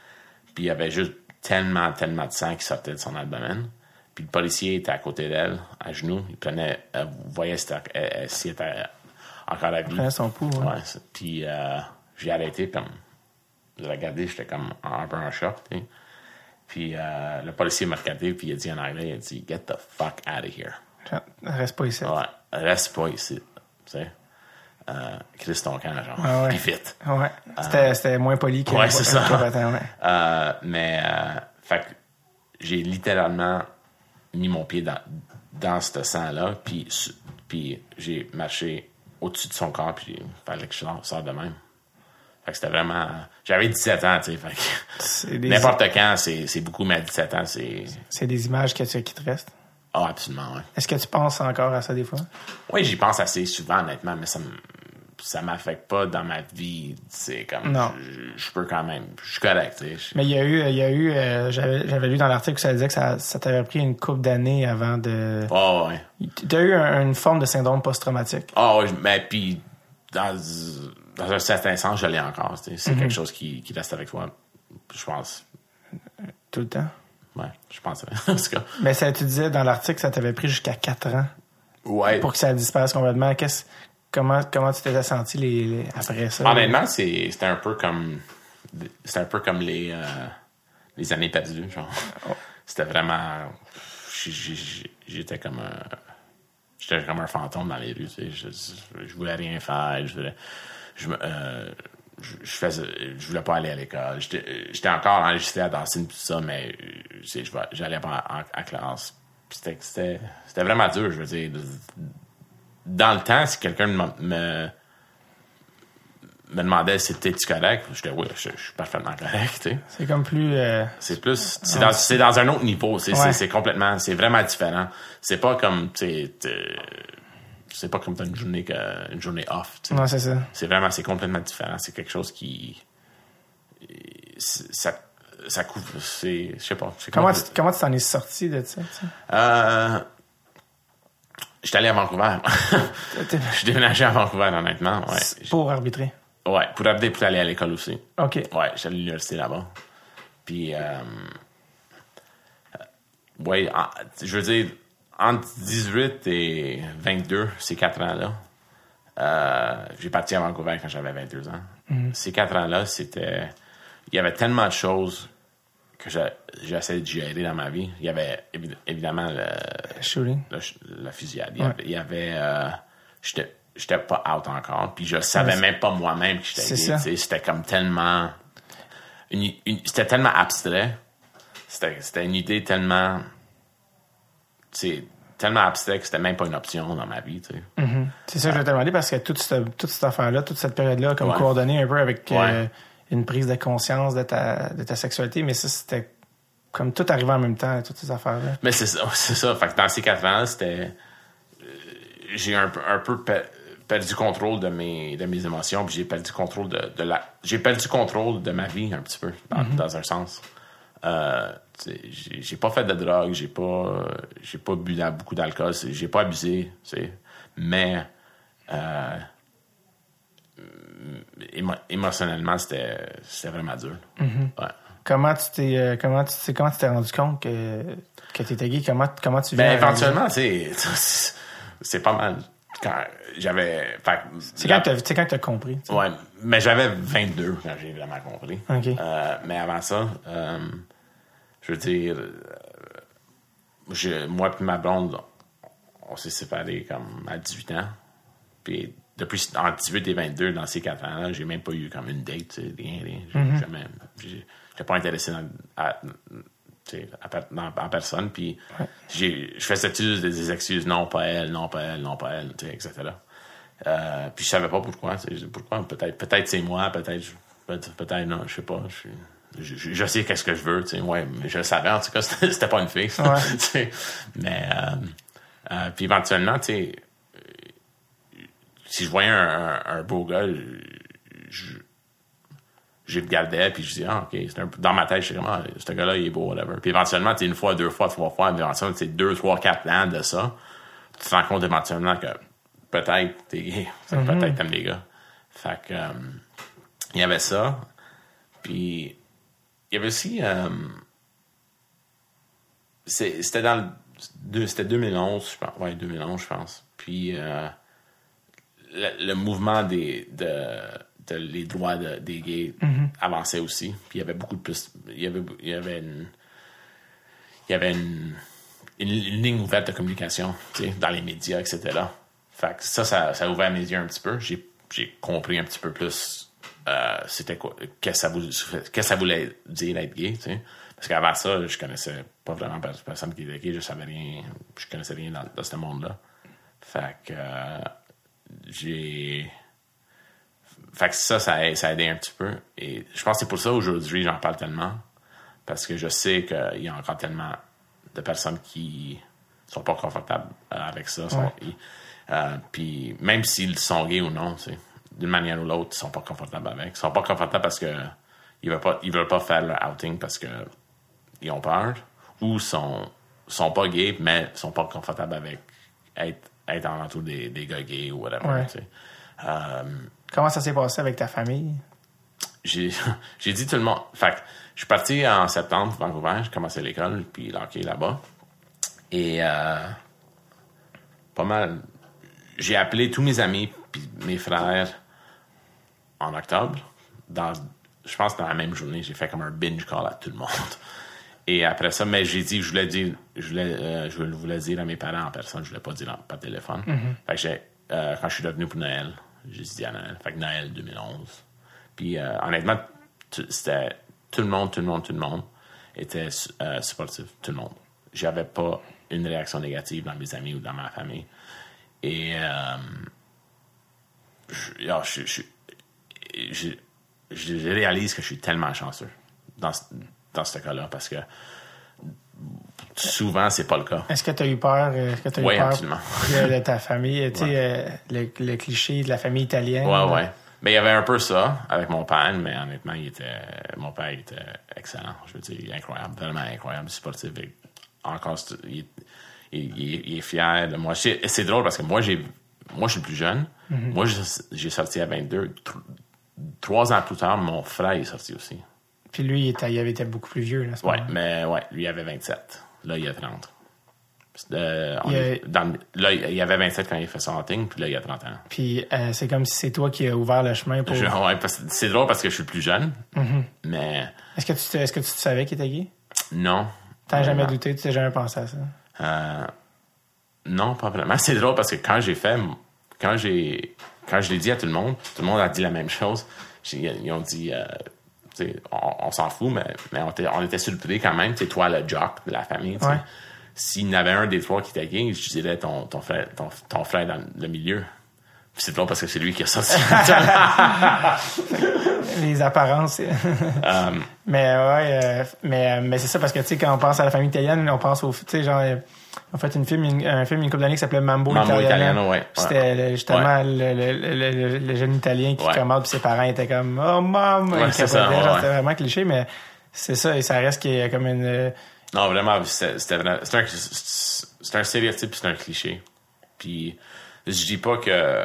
Puis il y avait juste tellement, tellement de sang qui sortait de son abdomen. Puis le policier était à côté d'elle, à genoux. Il prenait, voyez si encore à vie. son pouls, ouais. Ouais, c'est- puis euh, j'ai arrêté comme. J'ai regardé, j'étais comme un peu en choc. tu sais. Puis euh, le policier m'a regardé, puis il a dit en anglais, il a dit Get the fuck out of here. Reste pas ici. Ouais, reste pas ici. Tu sais. Euh, Chris ton camp, genre. Ah ouais. Puis [laughs] vite. Ouais. C'était, moins poli que Ouais, c'est ça. ouais. [laughs] Euh, mais, fait que j'ai littéralement mis mon pied dans, dans ce sang-là, puis, puis j'ai marché au-dessus de son corps, puis il fallait que je sorte de même. Fait que c'était vraiment. J'avais 17 ans, tu sais. Fait que C'est des, n'importe quand, c'est beaucoup, mais à 17 ans, c'est. c'est des images que tu, qui te restent? Ah, absolument, ouais. Est-ce que tu penses encore à ça des fois? Oui, j'y pense assez souvent, honnêtement, mais ça me. Ça m'affecte pas dans ma vie, c'est comme Non. je, je peux quand même, je suis correct, tu sais. Je- Mais il y a eu, il y a eu, euh, j'avais, lu dans l'article que ça disait que ça, ça t'avait pris une couple d'années avant de. Ah ouais. Tu as eu un- une forme de syndrome post-traumatique. Ah ouais, mais puis dans, dans un certain sens, je l'ai encore. C'est Mhm. quelque chose qui, qui reste avec toi. Je pense. Tout le temps? Ouais, je pense. [laughs] en tout cas. Mais ça, tu disais dans l'article que ça t'avait pris jusqu'à 4 ans Ouais. pour que ça disparaisse complètement. Qu'est-ce, comment, comment tu t'étais senti les, les- après ça? Honnêtement, c'est- c'était un peu comme. C'était un peu comme les, euh, les années perdues, genre. Oh. C'était vraiment. J'étais comme un. J'étais comme un fantôme dans les rues, tu sais. Je, je voulais rien faire. Je voulais. Je, me- euh, je, je faisais, je voulais pas aller à l'école. J'étais j'étais encore enregistré à danser tout ça, mais je j'allais pas en, en- à classe. C'était c'était- c'était vraiment dur, je veux dire. Dans le temps, si quelqu'un me, me, me demandait si c'était correct, j'étais oui, je, je suis parfaitement correct. tu sais. C'est comme plus. euh, C'est plus, c'est dans, c'est dans un autre niveau. C'est, Ouais. c'est, c'est complètement, c'est vraiment différent. C'est pas comme, tu sais, t'es- c'est pas comme t'as une journée que, une journée off. tu sais. non, c'est ça. C'est vraiment, c'est complètement différent. C'est quelque chose qui, ça, ça couvre, c'est, je sais pas. Comment comme- tu, comment tu t'en es sorti de ça? tu Euh, j'étais allé à Vancouver. [laughs] Je déménageais à Vancouver, honnêtement. Ouais. Pour arbitrer. Ouais, pour aider pour aller à l'école aussi. OK. Ouais, j'étais à l'université là-bas. Puis, euh, ouais, en- je veux dire, entre 18 et 22, ces quatre ans-là, euh, j'ai parti à Vancouver quand j'avais 22 ans. Ces quatre ans-là, c'était. Il y avait tellement de choses que j'ai- j'essayais de gérer dans ma vie. Il y avait évi- évidemment le, Shooting. le la fusillade. Il y avait. il y avait, euh, j'étais, pas out encore. Puis je savais Ouais, même pas moi-même que j'étais gay. C'était comme tellement. une- une- c'était tellement abstrait. C'était, une idée tellement. C'est tellement abstrait que c'était même pas une option dans ma vie. Sais. C'est ça que je vais te demander parce que toute, cette- toute cette affaire-là, toute cette période-là, comme Ouais. coordonnée un peu avec euh. Une prise de conscience de ta, de ta sexualité, mais ça, c'était comme tout arrivait en même temps, toutes ces affaires-là. Mais c'est ça, [laughs] c'est ça. Fait que dans ces quatre ans, c'était. euh, J'ai un, peu- un peu pe- perdu contrôle de mes, de mes émotions, puis j'ai perdu contrôle de, de la. J'ai perdu contrôle de ma vie un petit peu, dans, dans un sens. Euh, j'ai pas fait de drogue, j'ai pas, j'ai pas bu beaucoup d'alcool, j'ai pas abusé, tu sais. Mais euh, émotionnellement, c'était vraiment dur. Ouais. Comment tu t'es euh, comment tu t'es comment tu t'es rendu compte que que t'étais gay comment comment tu Ben, éventuellement, tu [laughs] c'est pas mal. Quand j'avais. C'est quand c'est quand t'as compris. tu sais. Ouais, mais j'avais 22 quand j'ai vraiment compris. Euh, mais avant ça, euh, je veux dire, je- moi et ma blonde, on s'est séparés comme à 18 ans. Puis depuis entre 18 et 22, dans ces 4 ans-là, j'ai même pas eu comme une date, rien, rien. J'ai jamais. j'ai- J'étais pas intéressé dans, à, en personne. Puis j'ai- je faisais des, des excuses, non, pas elle, non, pas elle, non, pas elle, etc. Euh, puis je savais pas pourquoi. Pourquoi? Peut-être peut-être c'est moi, peut-être peut-être peut-être non, je sais pas. Je, je, sais qu'est-ce que je veux, tu sais, ouais, mais je le savais en tout cas, [laughs] c'était pas une fille. Ouais. mais euh, euh, puis éventuellement, tu sais, si je voyais un, un- un beau gars, je, je le regardais puis je disais ah, ok c'est un- dans ma tête je sais comment ce gars-là il est beau whatever. Puis éventuellement tu sais, une fois deux fois trois fois mais éventuellement tu sais, deux trois quatre ans de ça tu te rends compte éventuellement que peut-être t'es gay [laughs] que peut-être t'aimes les gars. Fait que euh, il y avait ça. Puis il y avait aussi euh, c'est- c'était dans le c'était 2011 je pense. Ouais 2011 je pense. Puis euh, le, le mouvement des de, de les droits de- des gays avançait aussi. Puis il y avait beaucoup de plus il y avait il y avait une il y avait une, une, une ligne ouverte de communication tu sais, dans les médias etc fait que ça ça, ça a ouvert mes yeux un petit peu. J'ai compris un petit peu plus euh, c'était quoi qu'est-ce que ça voulait dire être gay tu sais. Parce qu'avant ça je connaissais pas vraiment per- personne qui était gay. Je savais rien je connaissais rien dans, dans ce monde là fait que euh, j'ai fait que ça, ça a, ça a aidé un petit peu. Et je pense que c'est pour ça aujourd'hui j'en parle tellement. Parce que je sais qu'il y a encore tellement de personnes qui sont pas confortables euh, avec ça. euh, puis même s'ils sont gays ou non, d'une manière ou l'autre, ils sont pas confortables avec. Ils sont pas confortables parce que ils veulent pas, ils veulent pas faire leur outing parce que ils ont peur. Ou sont, sont pas gays, mais sont pas confortables avec être, être en entour des, des gars gays ou whatever. Ouais. tu sais. Euh, Comment ça s'est passé avec ta famille? j'ai [laughs] dit tout le monde. Fait je suis parti en septembre, Vancouver, j'ai commencé l'école, puis l'hockey là-bas. Et euh, pas mal. J'ai appelé tous mes amis puis mes frères en octobre. Dans, je pense que dans la même journée, j'ai fait comme un binge call à tout le monde. [laughs] Et après ça, mais j'ai dit, je voulais dire, je voulais, euh, je voulais dire à mes parents en personne, je voulais pas dire en- par téléphone. Fait que j'ai, euh, quand je suis revenu pour Noël, j'ai dit à Noël. Fait que Noël 2011. Puis euh, honnêtement, c'était tout le monde, tout le monde, tout le monde était supportif, tout le monde. J'avais pas une réaction négative dans mes amis ou dans ma famille. Et je, je, je, je, je- je réalise que je suis tellement chanceux dans, dans ce cas-là parce que souvent c'est pas le cas. Est-ce que tu as eu peur? euh, Est-ce que tu as Oui, eu peur absolument. de, ta famille? Tu sais, euh, le, le cliché de la famille italienne. Ouais, là. ouais. Mais il y avait un peu ça avec mon père, mais honnêtement, il était, mon père il était excellent. Je veux dire, incroyable, vraiment incroyable, sportif. Encore, il, il- il- il est fier de moi. C'est c'est drôle parce que moi, j'ai, moi, je suis le plus jeune. Moi, j'ai sorti à 22. Tr- Trois ans plus tard, mon frère est sorti aussi. Puis lui, il, était, il avait été beaucoup plus vieux. Là, ce Ouais, mais ouais, lui, il avait 27. Là, il a 30. Euh, Il a- est dans- là, il avait 27 quand il a fait son hunting, puis là, il a 30 ans. Puis euh, c'est comme si c'est toi qui as ouvert le chemin pour. Je- ouais, c'est drôle parce que je suis le plus jeune, mais Est-ce que, tu est-ce que tu savais qu'il était gay? non. T'as jamais douté, tu t'es jamais pensé à ça? Euh, non, pas vraiment. [laughs] C'est drôle parce que quand j'ai fait, quand j'ai, quand je l'ai dit à tout le monde, tout le monde a dit la même chose. Ils ont dit, euh, on, on s'en fout, mais, mais on, était, on était surpris quand même. Sais, toi, le jock de la famille, sais. Ouais. S'il y en avait un des trois qui était gay, je dirais ton, ton frère, ton, ton frère dans le milieu. C'est drôle parce que c'est lui qui a sorti. [laughs] [laughs] Les apparences. Euh, mais ouais, euh, mais, mais c'est ça parce que tu sais, quand on pense à la famille italienne, on pense au. Tu sais, genre. En fait, une film, une- un film, une couple d'années qui s'appelait Mambo, Mambo Italiano. Italiano, ouais. C'était Ouais. justement le, le, le, le- le jeune Italien qui commande, puis ses parents étaient comme Oh, maman! C'était vraiment cliché, mais c'est ça, et ça reste qu'il y a comme une. euh, Non, vraiment, c'est un, c'est un stéréotype, c'est un cliché. Puis, je dis pas que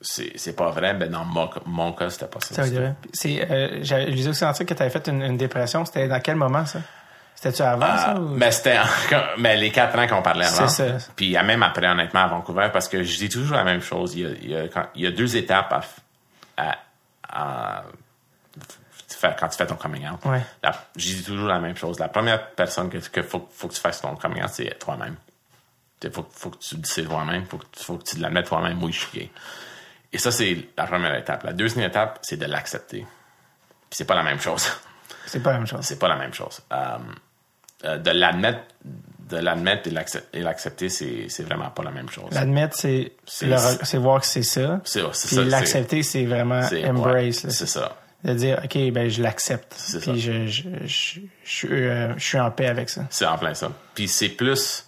c'est pas vrai, mais dans mon, mon cas, c'était pas ça. Ça. C'est, euh, j'ai- aussi ça que tu avais fait une, une dépression. C'était dans quel moment, ça? C'était-tu avant, ça? ou- Mais c'était mais les quatre ans qu'on parlait avant. C'est ça. Puis euh, même après, honnêtement, à Vancouver, parce que je dis toujours la même chose. Il y a, il y a, quand- il y a deux étapes à, à, quand tu fais ton coming out. Ouais. La- je dis toujours la même chose. La première personne que, que faut, faut que tu fasses ton coming out, c'est toi-même. Il faut, faut que tu le dises toi-même. Faut, que tu- faut que tu l'admettes toi-même. Oui, je suis gay. Et ça, c'est la première étape. La deuxième étape, c'est de l'accepter. Puis c'est pas la même chose. C'est pas la même chose. c'est pas la même chose. Euh, euh, de l'admettre, de l'admettre et l'accept- et l'accepter, c'est, vraiment pas la même chose. L'admettre, c'est voir que c'est ça. C'est, l'accepter, c'est vraiment embrace. ouais, c'est ça. de dire, OK, ben je l'accepte. Puis je, je, je, je, suis, euh, je suis en paix avec ça. C'est en plein ça. Puis c'est plus,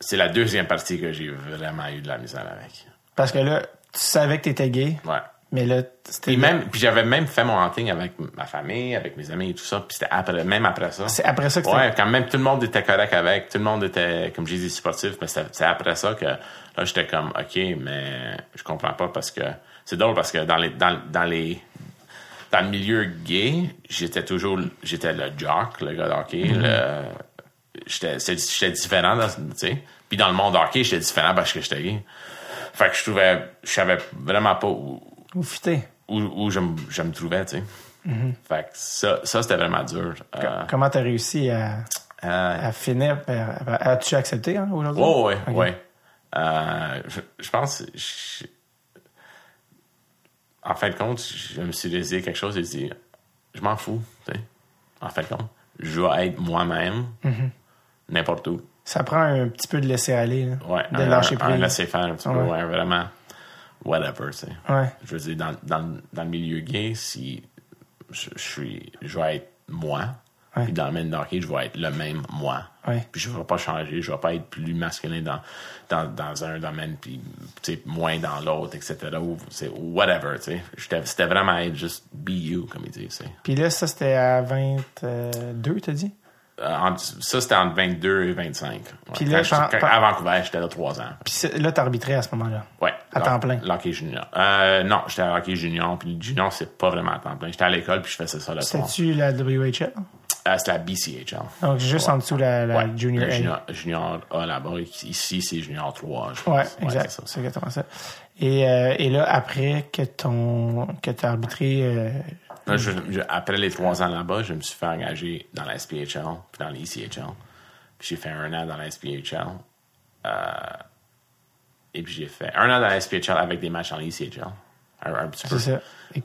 c'est la deuxième partie que j'ai vraiment eu de la misère avec. Parce que là, tu savais que t'étais gay, Ouais. Mais là, c'était... Puis même, puis j'avais même fait mon hunting avec ma famille, avec mes amis et tout ça. Puis c'était après, même après ça. C'est après ça que. Ouais, quand même, tout le monde était correct avec, tout le monde était, comme j'ai dit, supportif, mais c'est après ça que là, j'étais comme, OK, mais je comprends pas parce que c'est drôle parce que dans les, dans, dans les, dans le milieu gay, j'étais toujours, j'étais le jock, le gars de hockey, le, j'étais, j'étais différent, dans- tu sais. Puis dans le monde hockey, j'étais différent parce que j'étais gay. Fait que je trouvais, je savais vraiment pas où, Ou fité. où, où je, me- je me trouvais, tu sais. Fait que ça, ça c'était vraiment dur. Euh, Comment t'as réussi à, euh, à finir par... As-tu accepté hein, aujourd'hui? Oh, ouais. Euh, je, je pense, je- en fin de compte, je me suis décidé quelque chose et dit, je m'en fous, tu sais. En fin de compte, je vais être moi-même, Mm-hmm. n'importe où. Ça prend un petit peu de laisser aller, là, Ouais, de un, lâcher un, un prise. laisser faire un petit peu, ouais, vraiment, whatever, tu sais. Ouais. Je veux dire, dans, dans, dans le milieu gay, si je, je suis, je vais être moi, Ouais. puis dans le même hockey, je vais être le même moi. Ouais. Puis je vais pas changer, je vais pas être plus masculin dans, dans, dans un domaine, puis moins dans l'autre, etc. Ou c'est whatever, tu sais. C'était vraiment être juste be you, comme ils disent. tu sais. Puis là, ça, c'était à 22, t'as dit? Euh, ça, c'était entre 22 et 25. Ouais. Puis là, Quand quand- à Vancouver, j'étais là 3 ans. Puis là, t'arbitrais à ce moment-là. Ouais. À temps plein. L'hockey junior. Euh, non, j'étais à hockey junior, puis le junior, c'est pas vraiment à temps plein. J'étais à l'école, puis je faisais ça soir. C'était-tu la WHL? Euh, c'était la BCHL. Donc, juste en dessous la, la Ouais, Junior le A. junior, junior A là-bas. Ici, c'est junior 3, je pense. Ouais, c'est exact. ça. c'est exactement ça. Et, euh, et là, après que ton que tu as arbitré, Là, je- je- après les trois ans là-bas, je me suis fait engager dans la SPHL, puis dans l'ECHL. Puis j'ai fait un an dans la SPHL. Euh, et puis j'ai fait un an dans la SPHL avec des matchs dans l'ECHL. Un, un petit peu. c'est ça, et.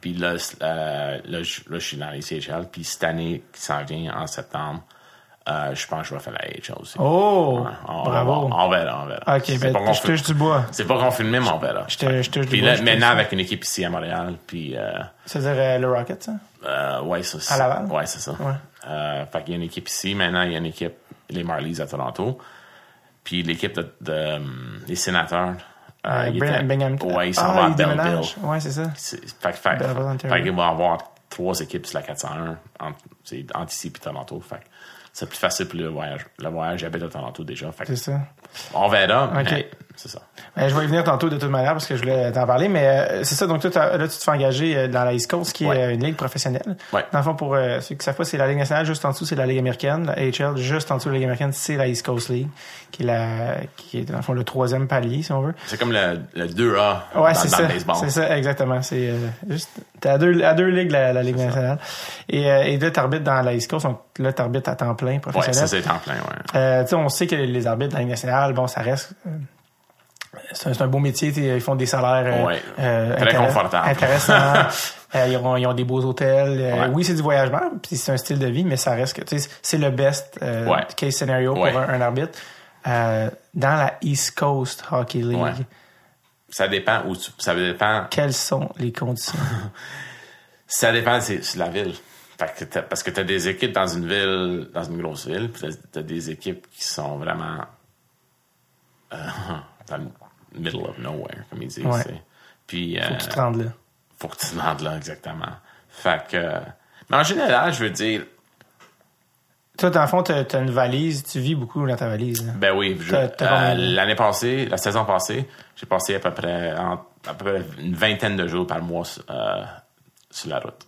Puis là, euh, là, je, là, je suis dans l'ECHL. Puis cette année qui s'en vient, en septembre, euh, je pense que je vais faire la AHL aussi. Oh! Ouais, on, bravo! On, verra, on verra. ok, ben, pas je touche du bois. C'est pas confirmé, mais on verra. Je te- je touche du bois, maintenant, avec une équipe ici à Montréal, puis... Euh, C'est-à-dire euh, le Rocket, ça? euh, ouais, ça, À Laval? Ouais, c'est ça. Ouais. Euh, fait qu'il y a une équipe ici. Maintenant, il y a une équipe, les Marlies à Toronto. Puis l'équipe de, de, les sénateurs. euh, Bengham- Ouais, ils s'en ah, vont à Belleville. Ouais, c'est ça. Fait, fait, fait qu'il va y avoir trois équipes sur la 401 entre, c'est entre ici et Toronto. Fait c'est plus facile pour le voyage. Le voyage, j'habite à Toronto déjà. C'est ça. on verra, c'est ça. Ben, je vais y venir tantôt de toute manière parce que je voulais t'en parler, mais euh, c'est ça. Donc, toi, là, tu te fais engager euh, dans la East Coast, qui est Ouais. euh, une ligue professionnelle. Ouais. Dans le fond, pour euh, ceux qui savent pas, c'est la Ligue nationale. Juste en dessous, c'est la Ligue américaine. La AHL, juste en dessous de la Ligue américaine, c'est la East Coast League, qui est, la, qui est, dans le fond, le troisième palier, si on veut. C'est comme le, le 2A dans, Ouais, dans le ça. baseball. C'est ça, exactement. C'est euh, juste, t'es à deux, à deux ligues, la, la Ligue nationale. Et, euh, et là, t'arbitres dans la East Coast. Donc, là, t'arbitres à temps plein Ouais, professionnel. ça c'est en plein, ouais. Euh, tu sais, on sait que les arbitres de la Ligue nationale, bon, ça reste. euh, c'est un, c'est un beau métier, ils font des salaires euh, Ouais. euh, Très intéress- confortable. intéressants. [laughs] Euh, ils, ont, ils ont des beaux hôtels. Euh, Ouais. Oui, c'est du voyagement, puis c'est un style de vie, mais ça reste que tu sais, c'est le best euh, Ouais. case scenario Ouais. pour un, un arbitre. Euh, dans la East Coast Hockey League, Ouais. Ça dépend où tu, ça dépend, quelles sont les conditions? [laughs] ça dépend c'est la ville. Fait que t'as- parce que t'as des équipes dans une ville, dans une grosse ville, puis t'as- t'as des équipes qui sont vraiment euh, [laughs] dans le middle of nowhere, comme ils disent. Ouais. tu. Puis Faut euh, que tu te rendes là. faut que tu te rendes là exactement. Fait que, euh, mais en général, je veux dire, Toi, dans le fond, t'as as une valise, tu vis beaucoup dans ta valise. là. Ben oui, euh, l'année passée, la saison passée, j'ai passé à peu près en- à peu près une vingtaine de jours par mois euh, sur la route.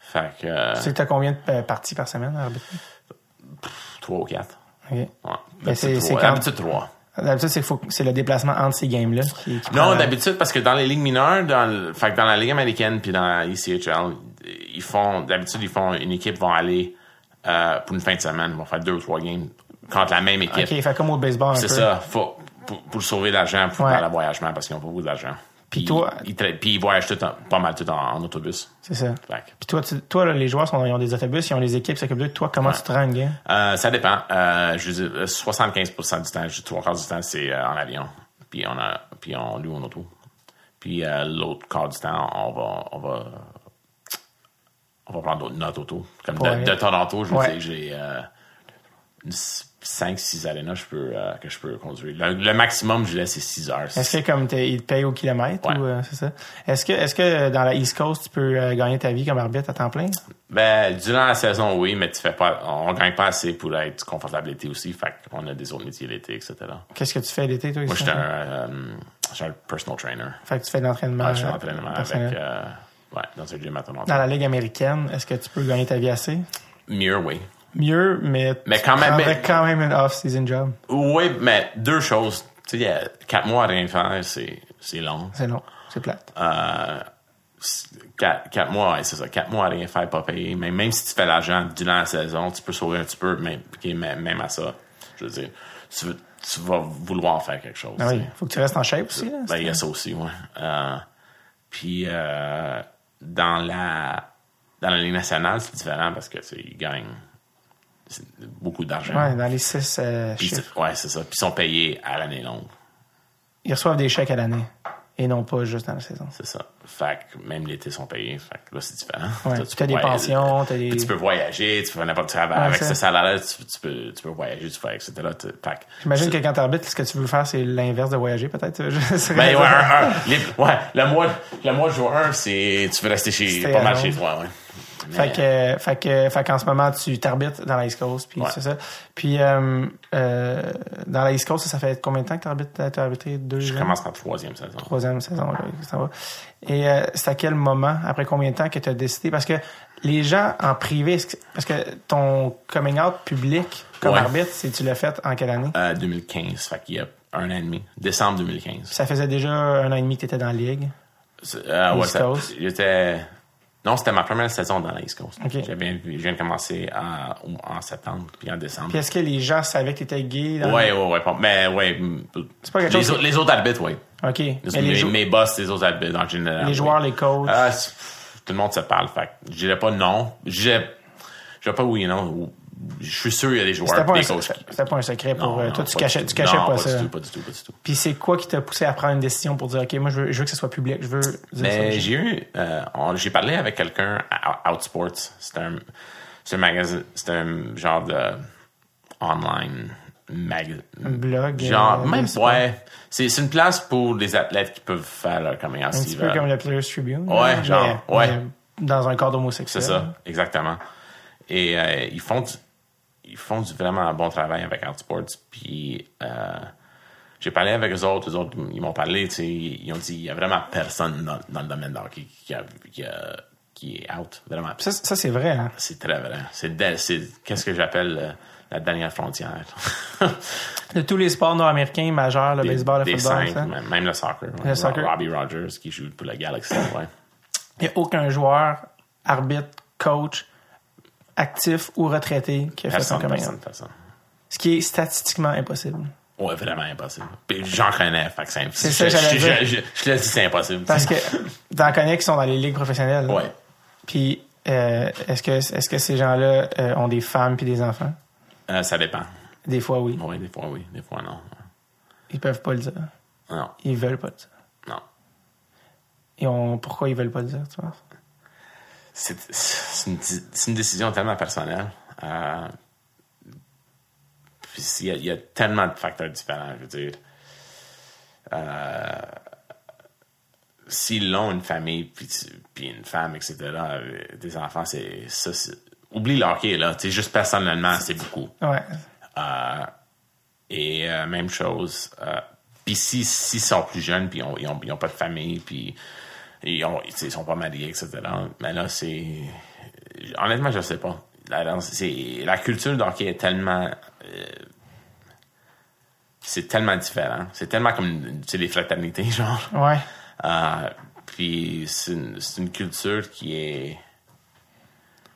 Fait que euh, Tu sais, t'as combien de euh, parties par semaine à arbitrer? trois ou quatre. OK. Ouais. Mais c'est- D'habitude, trois. quand- D'habitude, trois. D'habitude, c'est, le déplacement entre ces games-là. Qui, qui Non, d'habitude, parce que dans les ligues mineures, dans, le- fait que dans la Ligue américaine puis dans la ECHL, ils font, d'habitude, ils font, une équipe va aller, euh, pour une fin de semaine, ils vont faire deux ou trois games contre la même équipe. OK, fait comme au baseball C'est ça. Faut, pour, pour sauver de l'argent, pour Ouais. faire le voyagement, parce qu'ils n'ont pas beaucoup d'argent. Puis, toi- ils, puis ils voyagent tout en- pas mal tout en, en autobus. C'est ça. Puis toi, tu- toi là, les joueurs sont, ils ont des autobus, ils ont les équipes, c'est comme d'eux. Toi, comment tu te rends euh, ça dépend. Euh, je veux dire, 75% du temps, je dis trois quarts du temps, c'est euh, en avion. Puis on a, puis on loue en auto. Puis euh, l'autre quart du temps, on va, on va, on va prendre notre auto. Comme Ouais. de, de Toronto, je veux Ouais. dire, j'ai euh, 5-6 arénas je peux, euh, que je peux conduire. Le, le maximum, je laisse, c'est 6 heures. Est-ce que comme ils te payent au kilomètre Ouais. ou euh, c'est ça? Est-ce que est-ce que euh, dans la East Coast tu peux gagner ta vie comme arbitre à temps plein? Ben, durant la saison, oui, mais tu fais pas, on gagne pas assez pour être confortable l'été aussi. Fait qu'on a des autres métiers l'été, etc. Qu'est-ce que tu fais l'été toi Moi, ici? j'étais un, un personal trainer. Fait que tu fais de l'entraînement. Ouais, je fais l'entraînement avec, ouais, dans un gym à. Dans la Ligue américaine, est-ce que tu peux gagner ta vie assez? Mieux, oui. Mieux, mais Mais quand même, mais- quand même une off-season job. Oui, mais deux choses. Tu sais, il y a quatre mois à rien faire, c'est, c'est long. C'est long, c'est plate. Euh, quatre, quatre mois, c'est ça. Quatre mois à rien faire, pas payer. Mais même si tu fais l'argent durant la saison, tu peux sauver un petit peu, mais même à ça, je veux dire, tu, veux- tu vas vouloir faire quelque chose. Ah oui, faut que tu restes en shape aussi. Là, Ben, il y a ça aussi, ouais. Euh, puis, euh, dans la, dans la Ligue nationale, c'est différent parce que, ils gagnent beaucoup d'argent. ouais, dans les six euh, Puis, chiffres. c'est- ouais, c'est ça. Puis, ils sont payés à l'année longue. Ils reçoivent des chèques à l'année et non pas juste dans la saison. C'est ça. Fait que même l'été, sont payés. Fait que là, c'est différent. Ouais, tu as des pensions, t'as des- Puis tu peux voyager, tu peux faire n'importe quoi. Avec ce salaire-là, tu, tu peux, tu peux voyager, tu peux, etc. Tu- Fait que- J'imagine que quand t'arbitres, ce que tu veux faire, c'est l'inverse de voyager, peut-être. [laughs] Ben ouais, un, un, les- ouais, le mois, le mois jour 1, c'est, tu veux rester chez, pas mal chez toi, ouais. Fait que, fait que, fait qu'en ce moment, tu t'arbitres dans la East Coast, puis Ouais. c'est ça. Puis, euh, euh, dans la East Coast, ça, ça fait combien de temps que t'arbitres? T'as arbitré deux je commence ma troisième saison. Troisième saison, là, ça va. Et euh, c'est à quel moment, après combien de temps que tu as décidé? Parce que les gens en privé, parce que ton coming out public comme Ouais. arbitre, c'est tu l'as fait en quelle année? Euh, 2015, fait qu'il y a un an et demi. Décembre 2015. Ça faisait déjà un an et demi que tu étais dans la ligue. Euh, ouais, ça- j'étais, non, c'était ma première saison dans la East Coast. Ok. J'avais- je viens de commencer à- en septembre, puis en décembre. Puis est-ce que les gens savaient que tu étais gay? Dans Ouais, ouais, ouais. Mais ouais. C'est pas quelque les, chose autres- les autres arbitres, oui. OK. Mais mes, les, jou- mes boss, les autres arbitres en général. les oui. joueurs, les coachs. Ah, tout le monde se parle. Fait je dirais pas non. Je dirais, je dirais pas oui et non. Je suis sûr qu'il y a des joueurs pas, des coachs c'était pas un secret pour Non, euh, non, toi, tu cachais, tu cachais Non, pas, pas ça. Du tout, pas du tout, pas du tout. Puis c'est quoi qui t'a poussé à prendre une décision pour dire OK, moi je veux, je veux que ce soit public, je veux Mais j'ai eu, euh, j'ai parlé avec quelqu'un à Outsports. C'est un, c'est un magazine, c'est un genre de online mag, Un blog. genre, euh, même, ouais. C'est, une place pour des athlètes qui peuvent faire leur coming out Un petit peu comme le Players Tribune. Ouais, genre, mais- ouais. mais dans un cadre homosexuel. C'est ça, exactement. Et euh, ils font du, ils font du vraiment un bon travail avec Outsports. Puis euh, j'ai parlé avec eux autres, eux autres, ils m'ont parlé, tu sais, ils ont dit il y a vraiment personne dans, dans le domaine d'hockey qui, qui, a- qui est out, vraiment. Ça, ça, c'est vrai. Hein? C'est très vrai. C'est, qu'est-ce que j'appelle euh, la dernière frontière? [laughs] De tous les sports nord-américains majeurs, le Des- baseball, le football, cinq, ça, même, même le soccer. Le soccer. Robbie Rogers qui joue pour la Galaxy. Ouais. il n'y a aucun joueur, arbitre, coach, actif ou retraité qui a fait son coming out. Ce qui est statistiquement impossible. Ouais, vraiment impossible. Puis j'en connais, fait que c'est C'est je- ça, je, je, je, je te le dis, c'est impossible. Parce que t'en connais qui sont dans les ligues professionnelles. Ouais. Puis euh, est-ce que est-ce que ces gens-là euh, ont des femmes puis des enfants? Euh, ça dépend. Des fois, oui. Oui, des fois oui, des fois non. Ils peuvent pas le dire. Non, Ils veulent pas le dire. non. Et on, pourquoi ils veulent pas le dire, tu penses? C'est c'est une, c'est une décision tellement personnelle. Euh, puis il y, a, il y a tellement de facteurs différents, je veux dire. Euh, S'ils ont une famille, puis, puis une femme, etc., euh, des enfants, c'est ça. c'est- Oublie le hockey, là. Tu sais, juste personnellement, c'est beaucoup. Ouais. Euh, et euh, même chose. Euh, puis si s'ils sont plus jeunes, puis ils ont, ils ont, ils ont pas de famille, puis ils, ont, ils sont pas mariés, etc. Mais là, c'est honnêtement, je sais pas. La, c'est, la culture d'hockey est tellement. euh, c'est tellement différent. C'est tellement comme sais, les fraternités, [laughs] genre. Ouais. Euh, puis c'est une, c'est une culture qui est.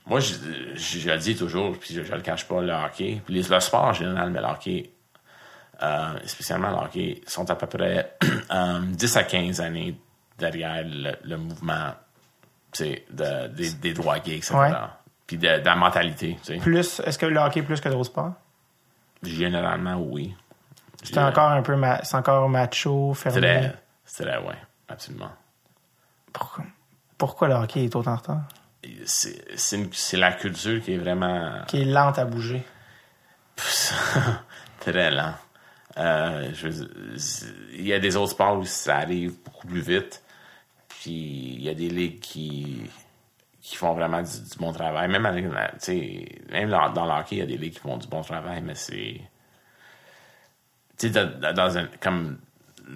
Moi, je, je, je le dis toujours, puis je, je le cache pas, le hockey. Puis le sport en général, mais le hockey, euh, spécialement le hockey, sont à peu près [clears throat] euh, 10 à 15 années derrière le, le mouvement de, des, des droits gays, etc. Ouais. Puis de, de la mentalité. Plus, est-ce que le hockey est plus que d'autres sports? Généralement, oui. C'est encore un peu, ma- c'est encore macho, fermé. Très, très, ouais, absolument. Pourquoi, pourquoi le hockey est autant en retard? C'est c'est une- c'est la culture qui est vraiment Qui est lente à bouger. [laughs] très lent. Euh, je il y a des autres sports où ça arrive beaucoup plus vite. Puis il y a des ligues qui, qui font vraiment du, du bon travail. Même, avec même dans, dans le hockey, il y a des ligues qui font du bon travail, mais c'est. Tu sais, dans, un, comme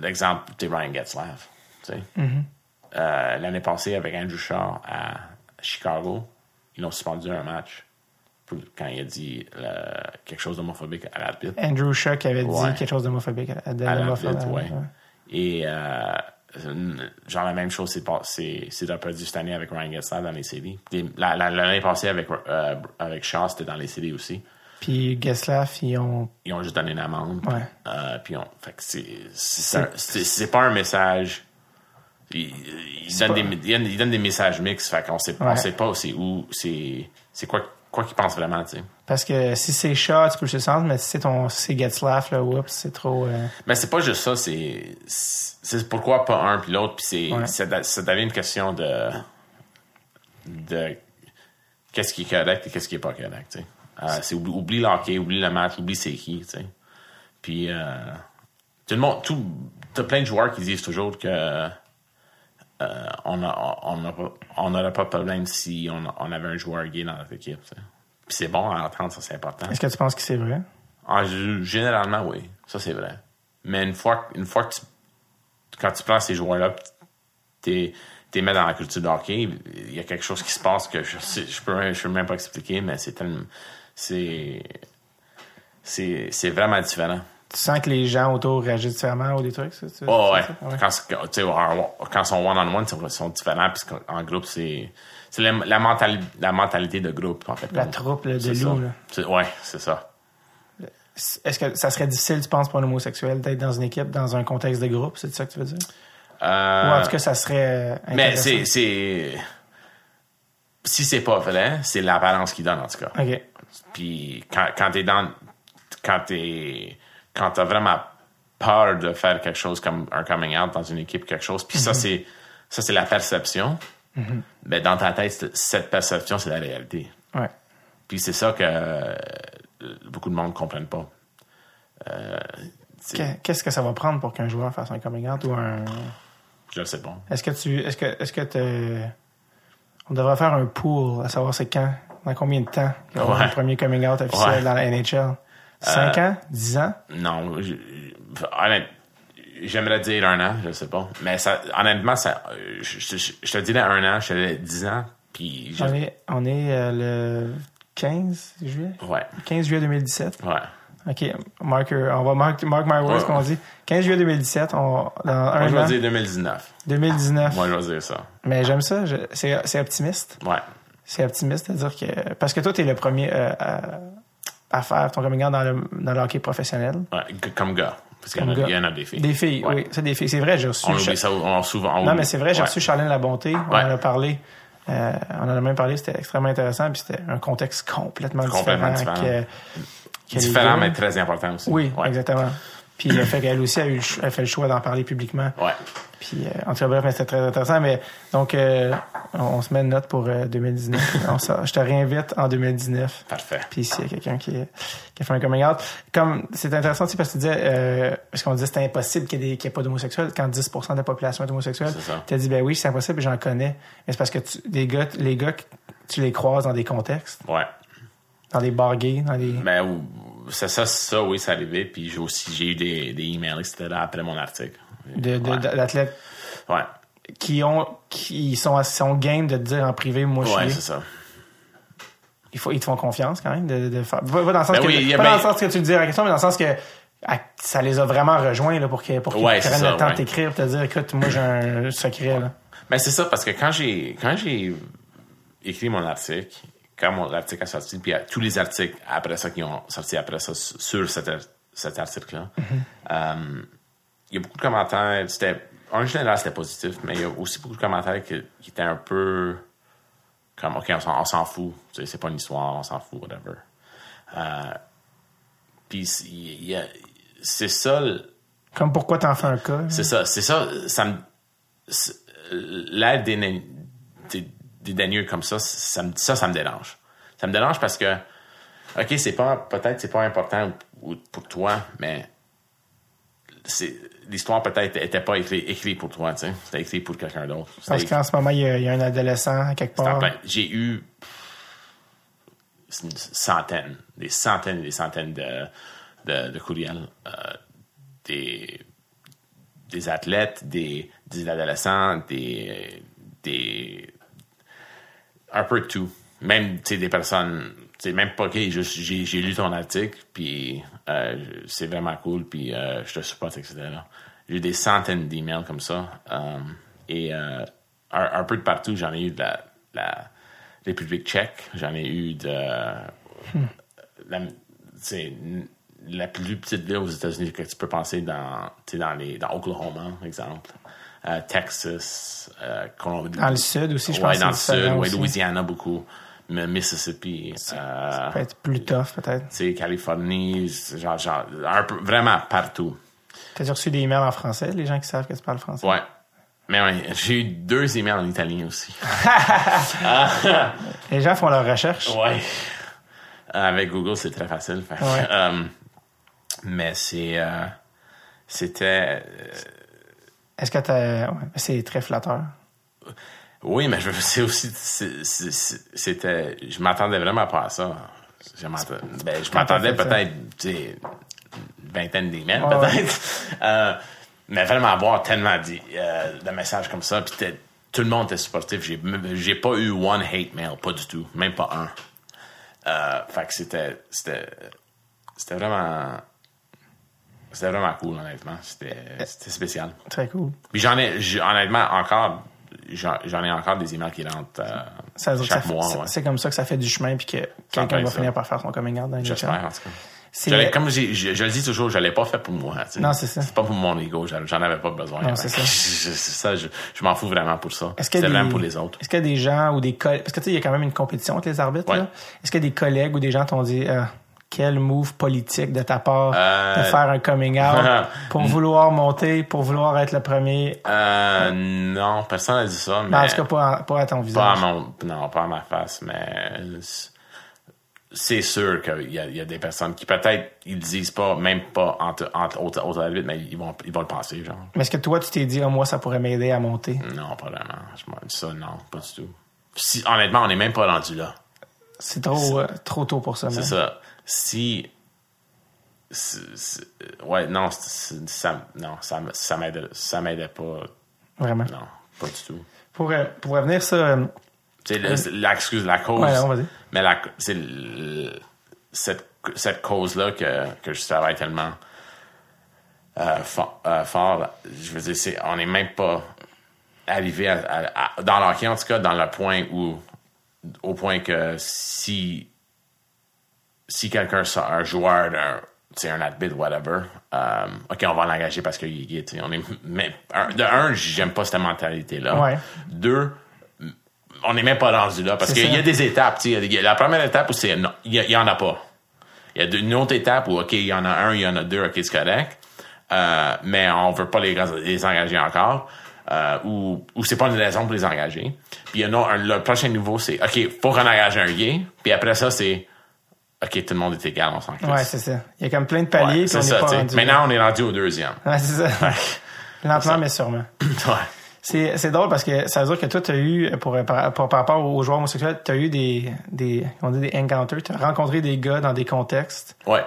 l'exemple, tu Ryan Getzlaff. Sais. Euh, L'année passée, avec Andrew Shaw à Chicago, ils l'ont suspendu un match pour- quand il a dit euh, quelque chose d'homophobique à l'arbitre. Andrew Shaw qui avait Ouais. dit quelque chose d'homophobique. à- l'arbitre, ouais. ouais. Et euh, genre la même chose s'est pas- s'est s'est reproduit cette année avec Ryan Getzlaff dans les la- L'année passée avec, euh, avec Shaw, c'était dans les séries aussi. Puis Geslav, ils ont. Ils ont juste donné une amende. Ouais. Euh, puis on, fait que c'est c'est c'est- c'est pas un message. Ils, ils donnent pas- des, ils donnent- des messages mixtes. Fait qu'on sait, on sait pas c'est où, c'est c'est quoi quoi qu'ils pensent vraiment, tu sais. Parce que si c'est Shaw, tu peux le sentir, mais si c'est ton, si c'est Getzlaff, là, oups, c'est trop. euh, Mais c'est pas juste ça, c'est c'est pourquoi pas un puis l'autre, puis c'est Ouais. ça, ça devient une question de de qu'est-ce qui est correct et qu'est-ce qui est pas correct, tu sais. Euh, c'est oublie, oublie le hockey, oublie le match, oublie c'est qui, tu sais. Puis euh, tout le monde, tout t'as plein de joueurs qui disent toujours que euh, on a on on n'aurait pas de problème si on, on avait un joueur gay dans notre équipe, tu sais. Puis c'est bon à entendre, ça c'est important. Est-ce que tu penses que c'est vrai? En g- généralement, oui. Ça, c'est vrai. Mais une fois, une fois que tu, quand tu prends ces joueurs-là, tu les mets dans la culture de hockey, il y a quelque chose qui se passe que je je peux, je peux même pas expliquer, mais c'est tellement, c'est, c'est, c'est vraiment différent. Tu sens que les gens autour réagissent différemment ou des trucs? ça, tu- Oh, ouais. ça? Ouais. Quand, ils sont one-on-one, ils sont différents, puis en groupe, c'est, c'est la, la, mentali- la mentalité de groupe, en fait. La troupe là, de ça. là. C'est- Ouais, c'est ça. Est-ce que ça serait difficile, tu penses, pour un homosexuel d'être dans une équipe, dans un contexte de groupe? C'est ça que tu veux dire? Euh, Ou en tout cas, ça serait. euh, Mais c'est, c'est. Si c'est pas vrai, c'est l'apparence qui donne, en tout cas. OK. Puis quand, quand t'es dans. Quand t'es. Quand t'as vraiment peur de faire quelque chose comme un coming out dans une équipe, quelque chose, puis ça, c'est. Ça, c'est la perception. Mais dans ta tête, cette perception, c'est la réalité. Ouais. Puis c'est ça que euh, beaucoup de monde ne comprennent pas. Euh, Qu'est-ce que ça va prendre pour qu'un joueur fasse un coming out ou un. je le sais pas. Est-ce que tu. Est-ce que. Est-ce que On devrait faire un pool à savoir c'est quand, dans combien de temps Ouais. un premier coming out officiel Ouais. dans la NHL? 5 ans? 10 ans? Non, je- j'aimerais dire un an, je sais pas. Mais ça, honnêtement, ça, euh, je, je- je te dirais un an, je te dirais dix ans, puis je- On est, on est euh, le 15 juillet? ouais, 15 juillet 2017. ouais. OK. Mark, on va mark, mark my words, Ouais. qu'on dit. 15 juillet 2017, on, dans Moi, je vais dire 2019. 2019. Moi, je vais dire ça. Mais j'aime ça. c'est, optimiste. Ouais. C'est optimiste de dire que... Parce que toi, t'es le premier euh, à, à faire ton coming out dans le, dans le hockey professionnel. ouais. Comme gars. Parce qu'il y, en a- gars. il y en a des filles. Des filles, Ouais. oui. C'est des filles. C'est vrai, j'ai reçu... On Cha- oublie ça on, souvent. on Non, mais c'est vrai, j'ai reçu Charlène Labonté. On en a parlé. Euh, on en a même parlé, c'était extrêmement intéressant. Puis c'était un contexte complètement, Complètement différent. différent. que- que les Différent, mais très important aussi. Oui, ouais. exactement. Puis le fait qu'elle aussi a, eu a fait le choix d'en parler publiquement. Ouais. Puis, euh, en tout cas, bref, mais c'était très intéressant. Mais donc, euh, on, on se met une note pour euh, 2019. [laughs] On sort- je te réinvite en 2019. Parfait. Puis s'il y a quelqu'un qui, qui a fait un coming out. Comme, c'est intéressant aussi parce que tu disais, euh, parce qu'on disait que c'était impossible qu'il y ait, y ait pas d'homosexuels quand 10% de la population est homosexuelle. C'est ça. Tu as dit, ben oui, c'est impossible, j'en connais. Mais c'est parce que tu, les gars, les gars, tu les croises dans des contextes, Ouais. dans des bars gays, dans des. Ben, ou- c'est ça, ça, oui, c'est arrivé. Puis j'ai aussi, j'ai eu des, des emails, etc. après mon article. de- Ouais. d'athlètes Ouais. qui ont qui sont sont game de te dire en privé moi je Ouais, suis c'est ça. il faut, ils te font confiance quand même de, de faire. Pas, dans le sens Ben que, oui, pas ben- dans le sens que tu le dis à la question, mais dans le sens que ça les a vraiment rejoints là, pour pour qu'ils Ouais, c'est prennent ça, le temps ouais. de t'écrire, de te dire écoute, moi j'ai un secret là. Ben c'est ça parce que quand j'ai quand j'ai écrit mon article, quand mon article a sorti, puis tous les articles après ça qui ont sorti après ça su- sur cet, cet article-là, euh, il y a beaucoup de commentaires. C'était en général c'était positif, mais il y a aussi beaucoup de commentaires qui, qui étaient un peu comme ok on s'en, fout, c'est pas une histoire, on s'en fout, whatever. Euh, puis c'est- il y a- c'est ça. Comme pourquoi t'en fais un cas. c'est ça, c'est ça, ça me. des, des, des daigneux comme ça, ça, me, ça, ça me dérange. Ça me dérange parce que, OK, c'est pas, peut-être c'est pas important ou- pour toi, mais c'est, l'histoire peut-être était pas écrite écrit pour toi, tu sais. C'était écrit pour quelqu'un d'autre. Parce qu'en ce moment, il y, a, il y a un adolescent quelque part. J'ai eu une centaine, des centaines et des centaines de, de, de courriels, euh, des, des athlètes, des, des adolescents, des, des, un peu de tout. Même, tu sais, des personnes, tu sais, même pas, OK, j'ai, lu ton article, puis euh, c'est vraiment cool, puis euh, je te supporte, etc. J'ai eu des centaines d'emails comme ça. euh, et un, un peu de partout, j'en ai eu de la, la République tchèque, j'en ai eu de... la, tu sais, la plus petite ville aux États-Unis que tu peux penser dans, dans, les, dans Oklahoma, exemple. Euh, Texas, euh, Colombie. Dans le sud aussi, je ouais, pense. dans le sud, ouais. Louisiana beaucoup. Mais Mississippi, euh, Ça peut être plus tough, peut-être. tu sais, Californie, genre, genre, un peu, vraiment partout. T'as reçu des emails en français, les gens qui savent que tu parles français? Ouais. Mais ouais, j'ai eu deux emails en italien aussi. [laughs] Les gens font leur recherche. Ouais. Avec Google, c'est très facile. Fait. Ouais. Euh, [laughs] mais c'est. euh, c'était. euh, Est-ce que t'as. Ouais, c'est très flatteur. oui, mais je c'est aussi. C'était. Je m'attendais vraiment pas à ça. Je m'attendais, ben, m'attendais peut-être, tu sais, une vingtaine d'emails, ouais. peut-être. [laughs] Euh, mais vraiment avoir tellement de, euh, de messages comme ça, puis tout le monde était supportif. J'ai, pas eu one hate mail, pas du tout, même pas un. Euh, fait que c'était, c'était, c'était vraiment, c'était vraiment cool, honnêtement. C'était, c'était spécial. Très cool. Puis j'en ai, honnêtement, encore, j'en, ai encore des emails qui rentrent euh, Ça chaque ça mois. c'est- ouais. C'est comme ça que ça fait du chemin puis que quelqu'un va ça. finir par faire son coming out dans les J'espère, en tout cas. Comme je, je le dis toujours, je l'ai pas fait pour moi. tu sais. Non, c'est ça. C'est pas pour mon ego, j'en avais pas besoin. Non, c'est ça. [laughs] Je- ça, je, je m'en fous vraiment pour ça. C'est vraiment des- pour les autres. Est-ce qu'il y a des gens ou des collègues, parce que tu sais, il y a quand même une compétition avec les arbitres, Ouais. Est-ce qu'il y a des collègues ou des gens t'ont dit, Ah, quel move politique de ta part Euh, de faire un coming out [laughs] pour vouloir monter, pour vouloir être le premier? Euh, non, personne n'a dit ça, mais en tout cas, pas, pas à ton pas à visage. mon, non, pas à ma face, mais c'est- sûr qu'il y a, il y a des personnes qui peut-être ils disent pas, même pas entre, entre autres arbitres, mais ils vont, ils vont le penser, genre. Mais est-ce que toi, tu t'es dit, Ah, moi, ça pourrait m'aider à monter? Non, pas vraiment. Je m'en dis ça, non, pas du tout. Si, honnêtement, on n'est même pas rendu là. C'est trop, euh, trop tôt pour ça, C'est ça. Si. c'est- ouais, non, ça, non, ça, ça m'aidait, ça m'aidait pas. Vraiment? Non, pas du tout. Pour, euh, pour revenir, euh, le- c'est- la, excuse, la cause. Ouais, non, vas-y. mais la, c'est cette, cette cause-là que, que je travaille tellement euh, fo- euh, fort. Je veux dire, c'est, on n'est même pas arrivé à, à- à- dans l'hockey, en tout cas, dans le point où, au point que si, si quelqu'un, sort- un joueur, d'un, sais, un arbitre, whatever, euh, OK, on va l'engager parce qu'il est gay. On est, mais, un- de un, j'aime pas cette mentalité-là. Ouais. Deux, on n'est même pas rendu là parce C'est qu'il y a des étapes. tu sais, il y a des- La première étape où c'est non, il y, a- il y en a pas. Il y a une autre étape où, OK, il y en a un, il y en a deux, OK, c'est correct. Euh, mais on veut pas les, les engager encore. Euh, ou, ou c'est pas une raison pour les engager. Puis il y en a un- le prochain niveau, c'est OK, faut qu'on engage un gay. Puis après ça, c'est OK, tout le monde est égal, on s'en ouais, c'est ça. Il y a comme plein de paliers, Ouais, c'est ça, pas rendu. Maintenant, on est rendu au deuxième. Ouais, c'est ça. [laughs] Lentement, mais sûrement. [laughs] ouais. C'est, c'est drôle parce que ça veut dire que toi, tu as eu, pour, par, pour- par rapport aux joueurs homosexuels, tu as eu des, des, on dit des encounters, tu as rencontré des gars dans des contextes, Ouais.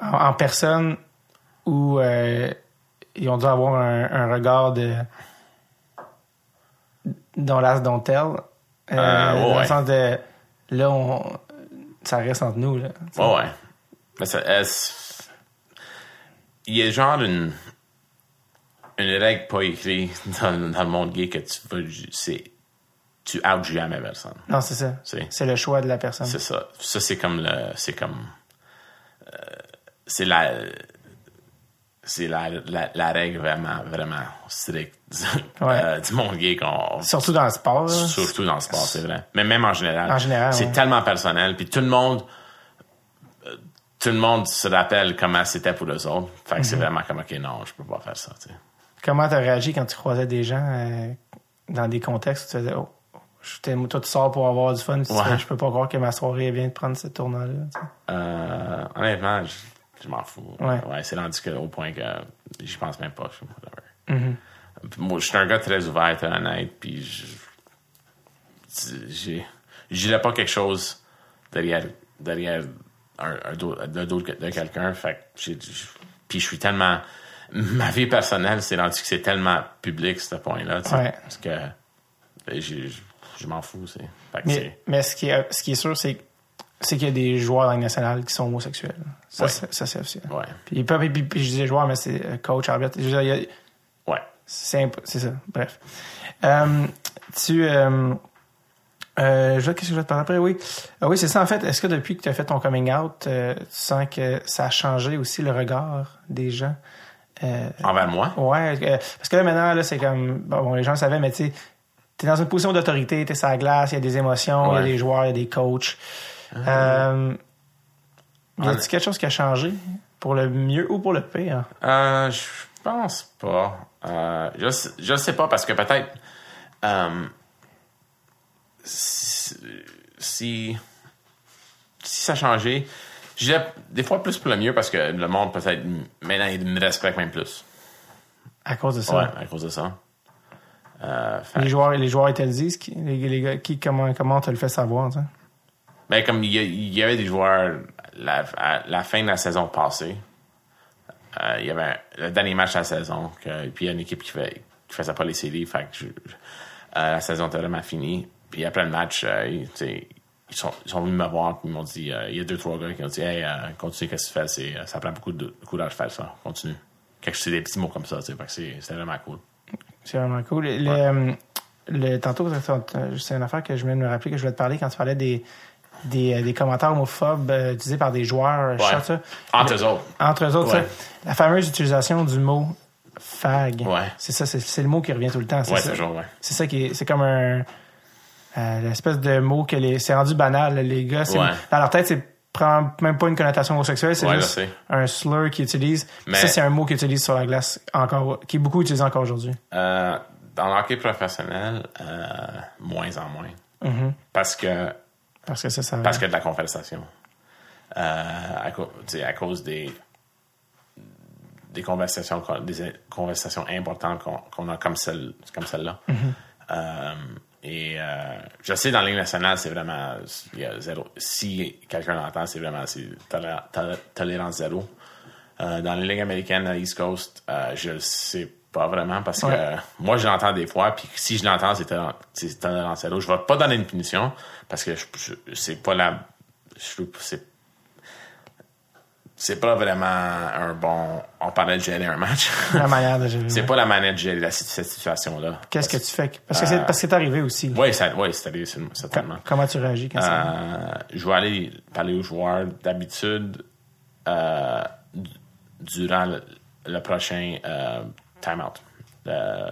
en, en personne, où euh, ils ont dû avoir un, un regard de dans l'as don't tell. Euh, Euh, ouais, dans le sens de, là, on, ça reste entre nous, là. Ouais, ouais. Mais ça, il y a genre une, une règle pas écrite dans, dans le monde gay que tu ju- c'est, tu out jamais personne. Non, c'est ça. C'est- C'est le choix de la personne. C'est ça. Ça, c'est comme le, c'est comme, euh, c'est la, c'est la, la, la règle vraiment, vraiment stricte euh, du monde gay qu'on, Surtout dans le sport. là. Surtout dans le sport, c'est vrai. Mais même en général. En général, C'est ouais. tellement personnel. Puis tout le monde, euh, tout le monde se rappelle comment c'était pour eux autres. Fait que Mhm. c'est vraiment comme, OK, non, je peux pas faire ça, tu sais. Comment t'as réagi quand tu croisais des gens euh, dans des contextes où tu faisais, oh, je toi, tu sors pour avoir du fun. tu Ouais. je peux pas croire que ma soirée vient de prendre ce tournant-là. Euh, honnêtement, je, je m'en fous. Ouais. c'est rendu que, au point que j'y pense même pas. je- whatever. Mhm. Puis Moi, je suis un gars très ouvert, très honnête, puis je, j'ai, je dirais pas quelque chose derrière, derrière un, un dos, le dos de quelqu'un. Fait que puis je suis tellement, ma vie personnelle, c'est rendu que c'est tellement public, ce point-là, Ouais. parce que ben, je, je m'en fous, c'est, Mais, mais ce, qui est, ce qui est sûr, c'est c'est qu'il y a des joueurs dans nationale qui sont homosexuels. Ça, Ouais. c'est- ça, c'est officiel. ouais, Puis, pas- puis, puis- puis je disais joueurs, mais c'est euh, coach, arbitre. Je veux dire, il y a- ouais. C'est imp- ça. Bref. Euh, tu. Euh, euh, je vois qu'est-ce que je vais te parler après. Oui. Ah oui, c'est ça. En fait, est-ce que depuis que tu as fait ton coming out, euh, tu sens que ça a changé aussi le regard des gens? Euh, Envers moi? ouais. parce que là, maintenant, là, c'est comme. Bon, les gens le savaient, mais tu sais, t'es dans une position d'autorité, t'es sur la glace, il y a des émotions, il y a des joueurs, il y a des coachs. Euh, y a-t-il quelque chose qui a changé? Pour le mieux ou pour le pire? Euh, je pense pas. Euh, je, je sais pas parce que peut-être euh, si, si si ça changé, je dirais des fois plus pour le mieux parce que le monde peut-être maintenant il me respecte même plus. À cause de ça. Ouais, à cause de ça. Euh, Les joueurs, les joueurs, ils te le disent, qui, les, les gars, qui, comment, comment te le fait savoir, tu? Ben, comme il y, avait des joueurs la, à la fin de la saison passée, euh, il y avait le dernier match de la saison, que, puis il y a une équipe qui, fait, qui faisait pas les séries, fait que je- euh, la saison était vraiment finie. Puis après le match, euh, ils, sont, ils sont venus me voir, puis ils m'ont dit, il y a deux, trois gars qui ont dit, hey, continue, qu'est-ce que tu fais, ça prend beaucoup de d'heures de faire ça, continue. Quelque chose, des petits mots comme ça, tu sais, c'est- vraiment cool. C'est vraiment cool. Le, le- tantôt, c'est une affaire que je viens de me rappeler que je voulais te parler quand tu parlais des, des, euh, des commentaires homophobes euh, utilisés par des joueurs. je Ouais. ça. Entre eux autres. Entre eux autres, Ouais. ça. La fameuse utilisation du mot fag. Ouais. C'est ça, c'est, le mot qui revient tout le temps. C'est Ouais, ça. toujours, ouais. C'est ça qui est, c'est comme un, euh, l'espèce de mot que les, c'est rendu banal, les gars. Dans leur tête, c'est prend même pas une connotation homosexuelle, c'est Ouais, juste sais. un slur qu'ils utilisent. Mais- Ça, c'est un mot qu'ils utilisent sur la glace encore, qui est beaucoup utilisé encore aujourd'hui. Euh, dans l'hockey professionnel, euh, moins en moins. Mm-hmm. Parce que Parce que ça, ça. parce a de la conversation. Euh, à, cause des des conversations des conversations importantes qu'on qu'on a comme celle comme celle-là. Euh, et euh, je sais dans la Ligue nationale, c'est vraiment il y a zéro. Si quelqu'un l'entend, c'est vraiment tolérance zéro. Dans la Ligue américaine, à l'East Coast, je le sais pas vraiment parce que Ouais. euh, moi je l'entends des fois, puis si je l'entends, c'est tolérance zéro. Je vais pas donner une punition parce que je, je- c'est pas la je trouve que c'est c'est pas vraiment un bon. On parlait de gérer un match. la manière de gérer. [laughs] c'est pas la manière de gérer la- cette situation-là. Qu'est-ce que tu fais? Parce que c'est, parce que c'est arrivé aussi. Oui, ça, ouais, c'est arrivé, certainement. Comment tu réagis quand ça Euh, je vais aller parler aux joueurs d'habitude euh, durant le, le prochain time-out. Le-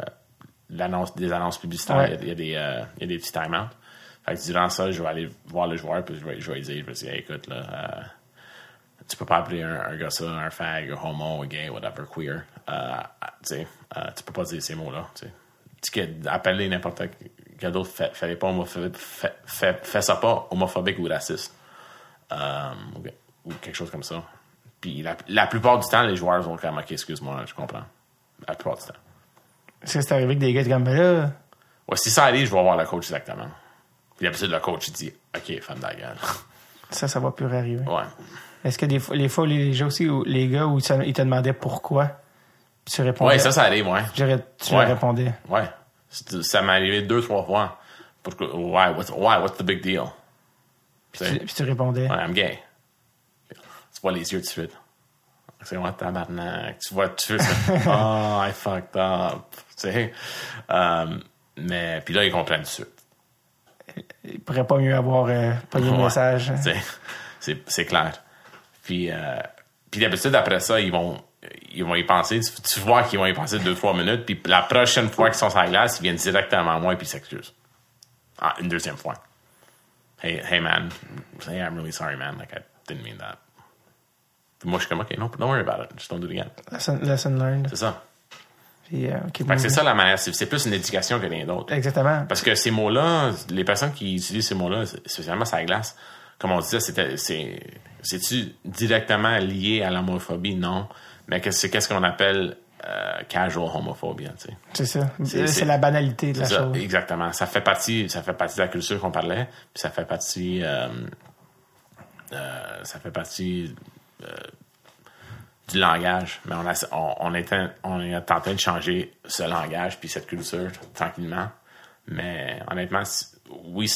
l'annonce, des annonces publicitaires, Ouais. y y euh, il y a des petits time-out. Fait que durant ça, je vais aller voir le joueur puis je vais, je vais lui dire, je vais dire, Hey, écoute, là, euh, tu peux pas appeler un, un gars ça, un fag, un homo, un gay, whatever, queer. Euh, tu euh, tu peux pas dire ces mots-là. Tu. Tu appeler n'importe quel d'autre, fait, fait pas homophobique, fait, fait, fait ça pas homophobique ou raciste. Ou, ou quelque chose comme ça. Puis la, la plupart du temps, les joueurs sont comme, ok, excuse-moi, je comprends. La plupart du temps. Est-ce que c'est arrivé que des gars étaient comme, ben là, Ouais, si ça arrive, je vais voir le coach exactement. Puis d'habitude, le coach, il dit, ok, femme de la gueule. [laughs] ça, ça va plus arriver. ouais. Est-ce que des fois, les fois, les gens aussi, où les gars, où ils te, demandaient pourquoi, puis tu répondais? Ouais, ça, ça arrive, ouais. Tu Ouais. leur répondais. Ouais. Ça m'est arrivé deux, trois fois. Pourquoi, why, what's, why, what's the big deal? Tu Puis, puis tu répondais. Ouais, I'm gay. Tu vois les yeux tout de suite. C'est moi, tabarnak. Tu vois de suite. oh, I fucked up. Tu sais. Euh, mais, puis là, ils comprennent tout de suite. Il pourrait pas mieux avoir euh, pogné le Ouais. message. Tu sais, C'est, c'est clair. Puis, euh, puis d'habitude, après ça, ils vont, ils vont y penser. Tu, tu vois qu'ils vont y penser deux, trois minutes. Puis la prochaine fois qu'ils sont sur la glace, ils viennent directement à moi et puis ils s'excusent. Ah, une deuxième fois. Hey, hey man, hey, I'm really sorry, man. Like, I didn't mean that. Puis moi, je suis comme, OK, no, don't worry about it. Just don't do it again. Lesson, lesson learned. C'est ça. Puis, euh, ok, Fait que c'est ça la manière. C'est, plus une éducation que rien d'autre. Exactement. Parce que ces mots-là, les personnes qui utilisent ces mots-là, spécialement la glace, comme on disait, c'était, c'est, c'est-tu directement lié à l'homophobie? Non. Mais c'est qu'est-ce qu'on appelle euh, casual homophobie, tu sais? C'est ça. C'est- la banalité de la ça, chose. exactement. Ça fait partie, ça fait partie de la culture qu'on parlait, puis ça fait partie, euh, euh, ça fait partie du langage. Mais on a, est en train de changer ce langage puis cette culture tranquillement. Mais honnêtement, oui,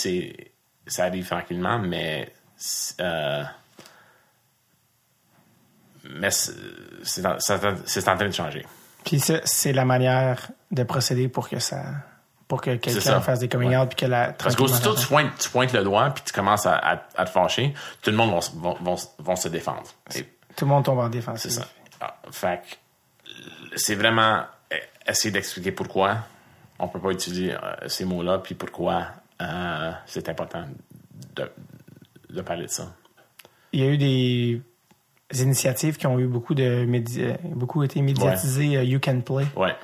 ça arrive tranquillement, mais euh, mais c'est, en- en- train de changer. Puis c'est la manière de procéder pour que ça, pour que quelqu'un fasse des coming out puis que la Parce qu'aussitôt tu pointes, tu pointes le doigt puis tu commences à, à- à te fâcher, tout le monde va, se- vont, vont, vont se défendre. Et tout le monde tombe en défense. C'est ça. Ah, fait que, c'est vraiment eh, essayer d'expliquer pourquoi on peut pas utiliser euh, ces mots-là puis pourquoi euh, c'est important de, de parler de ça. Il y a eu des initiatives qui ont eu beaucoup de médi- beaucoup été médiatisées. euh, You Can Play. Ouais.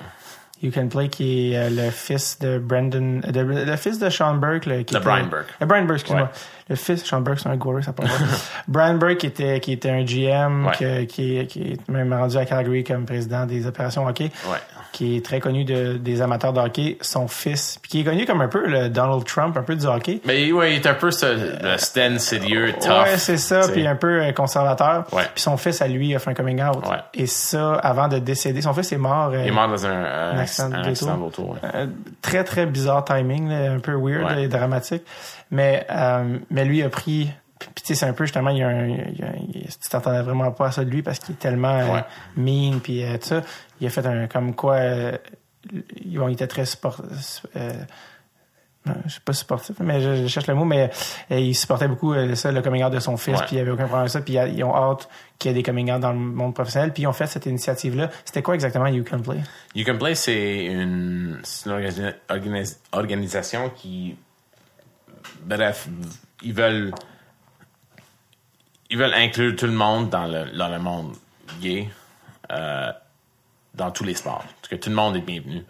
You Can Play, qui est euh, le fils de Brandon, de- le fils de Sean Burke. là, qui De Brian Burke. Euh, Brian Burke, excuse-moi. Ouais. Le fils, Sean Burke, c'est un goaler, ça pas. [laughs] Brian Burke, qui était, qui était un GM, Ouais. que- qui, est- qui est même rendu à Calgary comme président des opérations hockey, Ouais. qui est très connu de, des amateurs de hockey. Son fils, puis qui est connu comme un peu le Donald Trump, un peu du hockey. Mais ouais, il est un peu ce, le Sten sérieux, tough. Ouais, c'est ça, puis un peu euh, conservateur. Ouais. Puis son fils, à lui, a fait un coming out. Ouais. Et ça, avant de décéder, son fils est mort. euh, Il est mort dans un, euh, Un accident un accident d'auto. Euh, très très bizarre timing, là, un peu weird et dramatique. Mais euh, mais lui a pris. Puis tu sais, c'est un peu justement, il y a un, il y a un- il- tu t'entendais vraiment pas à ça de lui parce qu'il est tellement euh, Ouais. mean puis euh, tout ça. Il a fait un comme quoi. euh, bon, il était très sport. Euh, euh, je sais pas sportif, mais je, je cherche le mot, mais euh, il supportait beaucoup euh, ça, le coming out de son fils, puis il y avait aucun problème avec ça, puis euh, ils ont hâte qu'il y ait des coming out dans le monde professionnel, puis ils ont fait cette initiative-là. C'était quoi exactement You Can Play? You Can Play, c'est une, organi- organisation qui, bref, ils veulent, ils veulent inclure tout le monde dans le, dans le monde gay, euh, dans tous les sports. Parce que tout le monde est bienvenu.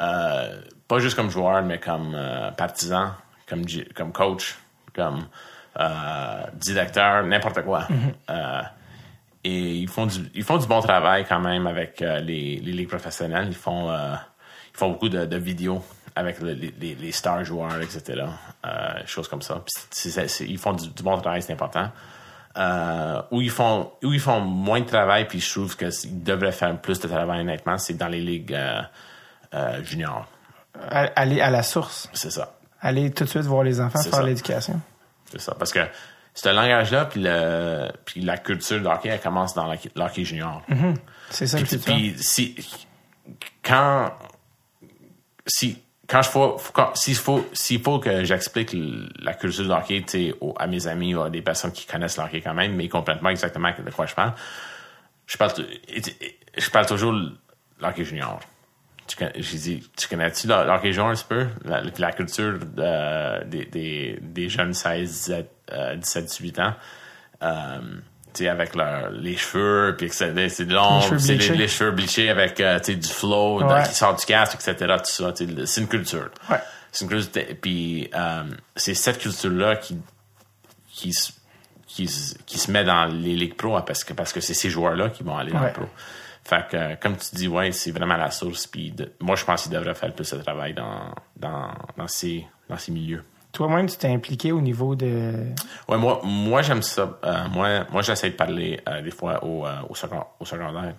Euh, pas juste comme joueur, mais comme euh, partisan, comme, comme coach, comme directeur, n'importe quoi. Euh, et ils font du ils font du bon travail quand même avec les, les ligues professionnelles. Ils font ils font beaucoup de, de vidéos avec le- les, les, stars joueurs, etc. Euh, choses comme ça. Puis ils font du, du bon travail, c'est important. Euh, où ils font où ils font moins de travail, puis je trouve qu'ils devraient faire plus de travail honnêtement, c'est dans les ligues euh, euh, juniors. Aller à la source. C'est ça. Aller tout de suite voir les enfants faire l'éducation. C'est ça. Parce que ce langage-là, puis le puis la culture de hockey, elle commence dans le le hockey junior. C'est ça Puis, futur. puis si quand si quand je faut, s'il faut faut que j'explique la culture du hockey à mes amis ou à des personnes qui connaissent le quand même mais complètement exactement de quoi je parle je parle je parle toujours le hockey junior j'ai dit, tu connais-tu le le hockey junior un petit peu? La, culture de- des, des, des jeunes 16, 17, euh, 17 18 ans. Euh, sais, avec leur, les cheveux, puis que c'est c'est long, Les les, cheveux bleachés avec euh, sais, du flow qui sort du casque, etc. Tout ça, c'est une culture. Ouais. C'est une culture. Puis euh, c'est cette culture-là qui, qui, se- qui, qui se met dans les ligues pro parce que parce que c'est ces joueurs-là qui vont aller dans Ouais. le pro. Fait que, euh, comme tu dis, ouais, c'est vraiment la source. Puis moi, je pense qu'il devrait faire plus de travail dans, dans, dans, ces, dans ces milieux. Toi-même, tu t'es impliqué au niveau de. Ouais, moi, moi j'aime ça. Euh, moi, moi j'essaie de parler euh, des fois au, euh, au, second- au secondaire.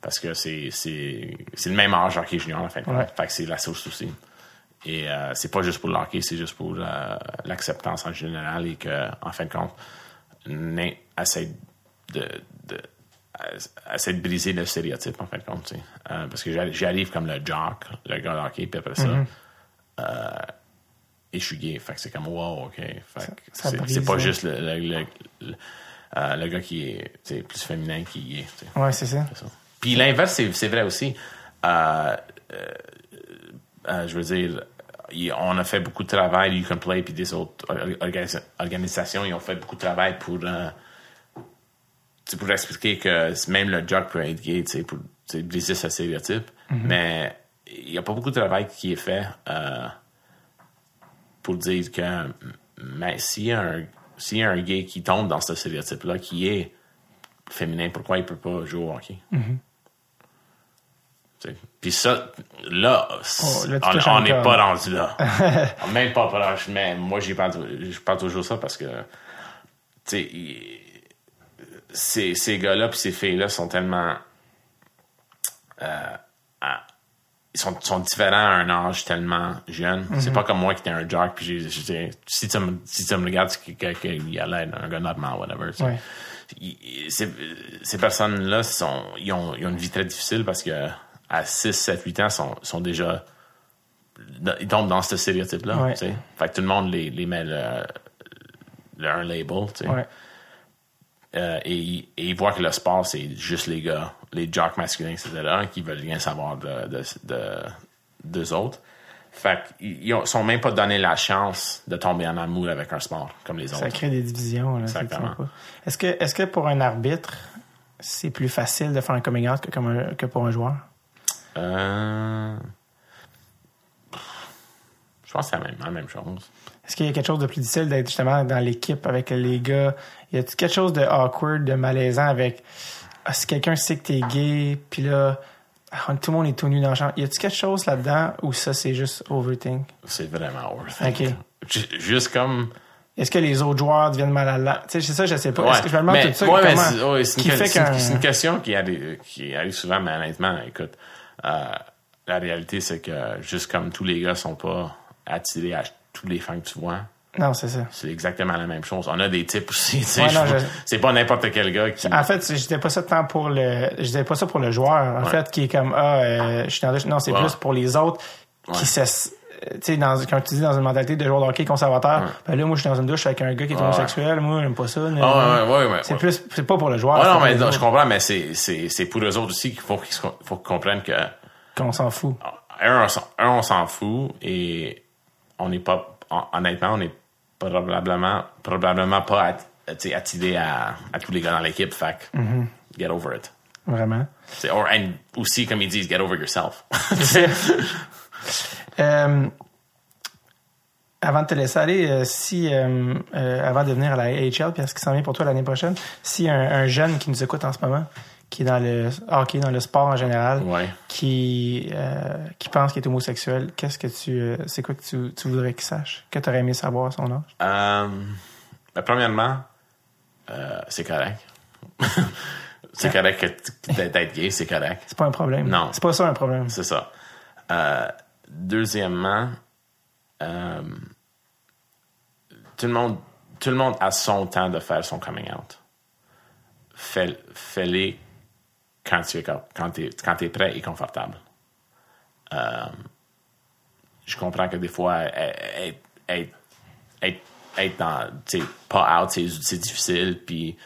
Parce que c'est, c'est, c'est le même âge hockey junior, en fin de compte. Ouais. Fait que c'est la source aussi. et c'est pas juste pour le hockey, c'est juste pour l'acceptance en général et que, en fin de compte, on essaie de, de, essaie de briser le stéréotype, en fin de compte. parce que j'arrive- comme le jock, le gars de hockey, puis après ça, euh, et je suis gay. Fait que c'est comme, wow, OK. Fait que c'est pas juste le, le, le, euh, le gars qui est plus féminin qui est gay. tu sais. Ouais, c'est ça. Puis l'inverse, c'est, c'est vrai aussi. Euh, euh, je veux dire, on a fait beaucoup de travail, You Can Play, puis des autres or- organisa- organisations, ils ont fait beaucoup de travail pour, pour expliquer que même le jock peut être gay, tu sais, pour sais, briser ce stéréotype. Mais il n'y a pas beaucoup de travail qui est fait pour dire que mais s'il y a un s'il y a un gay qui tombe dans ce stéréotype-là, qui est féminin, pourquoi il peut pas jouer au hockey? Sais. Puis ça, là, Oh, là, on n'est pas rendu là. [laughs] Même pas proche, mais moi, j'y parle, je parle toujours ça parce que, tu sais, ces, ces gars-là puis ces filles-là sont tellement... euh, ils sont, sont différents à un âge tellement jeune. C'est pas comme moi qui étais un jock puis. Si tu me, si tu me regardes, c'est que- que- qu'il a l'air d'un gars normal, whatever. Ouais. Ces, personnes-là sont, ils ont, ils ont une vie très difficile parce que à 6, 7, 8 ans, sont, sont déjà. Ils tombent dans ce stéréotype-là. Ouais. Fait que tout le monde les, les met le, le- un label. Ouais. Euh, et ils voient que le sport, c'est juste les gars, les jocks masculins, etc., qui veulent rien savoir de, de, de- d'eux autres. Fait qu'ils ils ont- sont même pas donné la chance de tomber en amour avec un sport comme les Ça autres. crée des divisions. Là, Exactement. Est-ce que, est-ce que pour un arbitre, c'est plus facile de faire un coming out que, comme un- que pour un joueur? Euh... Je pense que c'est la même, la même chose. Est-ce qu'il y a quelque chose de plus difficile d'être justement dans l'équipe avec les gars? Y a-t-il quelque chose de awkward, de malaisant avec ah, si quelqu'un sait que t'es gay, puis là, ah, tout le monde est tout nu dans le champ. Y a-t-il quelque chose là-dedans ou ça c'est juste overthink? C'est vraiment Ok. Ju- Juste comme. Est-ce que les autres joueurs deviennent mal à l'aise? Tu sais, c'est ça, je sais pas. Ouais. Est-ce que je me demande Mais- tout ça? ouais, comment- c'est ouais, une, une- qu'un- c'est une question qui arrive, qui arrive souvent, mais honnêtement, écoute, euh, la réalité, c'est que juste comme tous les gars sont pas attirés à tous les fins que tu vois, Non, c'est ça. c'est exactement la même chose. On a des types aussi. [laughs] Ouais, je- C'est pas n'importe quel gars qui. En fait, je disais pas ça tant pour le, je disais pas ça pour le joueur. En Ouais. fait, qui est comme, ah, euh, je suis dans non, c'est Ouais. plus pour les autres qui se, euh, tu sais, dans, comme tu dis, dans une mentalité de joueur de hockey conservateur. Ben là, moi, je suis dans une douche avec un gars qui est homosexuel. Moi, j'aime pas ça. Ah, ouais, ouais, ouais, c'est plus, c'est pas pour le joueur. Non, mais les non, je comprends, mais c'est, c'est, c'est pour eux autres aussi qu'il faut qu'ils, faut qu'ils comprennent que Qu'on s'en fout. un, on s'en- fout et on n'est pas, hon- honnêtement, on n'est probablement, probablement pas sais, attiré à, à tous les gars dans l'équipe. Fait que, Mm-hmm. get over it. Vraiment. C'est- Or, and aussi, comme ils disent, get over yourself. [laughs] Euh, avant de te laisser aller, euh, si euh, euh, avant de venir à la AHL, puis à ce qui s'en vient pour toi l'année prochaine, si un, un jeune qui nous écoute en ce moment, qui est dans le hockey, dans le sport en général, ouais. qui euh, qui pense qu'il est homosexuel, qu'est-ce que tu euh, c'est quoi que tu, tu voudrais qu'il sache Que tu aurais aimé savoir à son âge? Euh, ben, premièrement, c'est correct. [laughs] c'est correct que d'être gay, c'est correct. C'est pas un problème. Non. C'est pas ça un problème. C'est ça. Deuxièmement, tout le monde, tout le monde a son temps de faire son coming out. Fais, fais-les quand tu es, quand quand prêt et confortable. Euh, je comprends que des fois, être, être, être, être dans, sais, pas out, c'est, difficile, puis,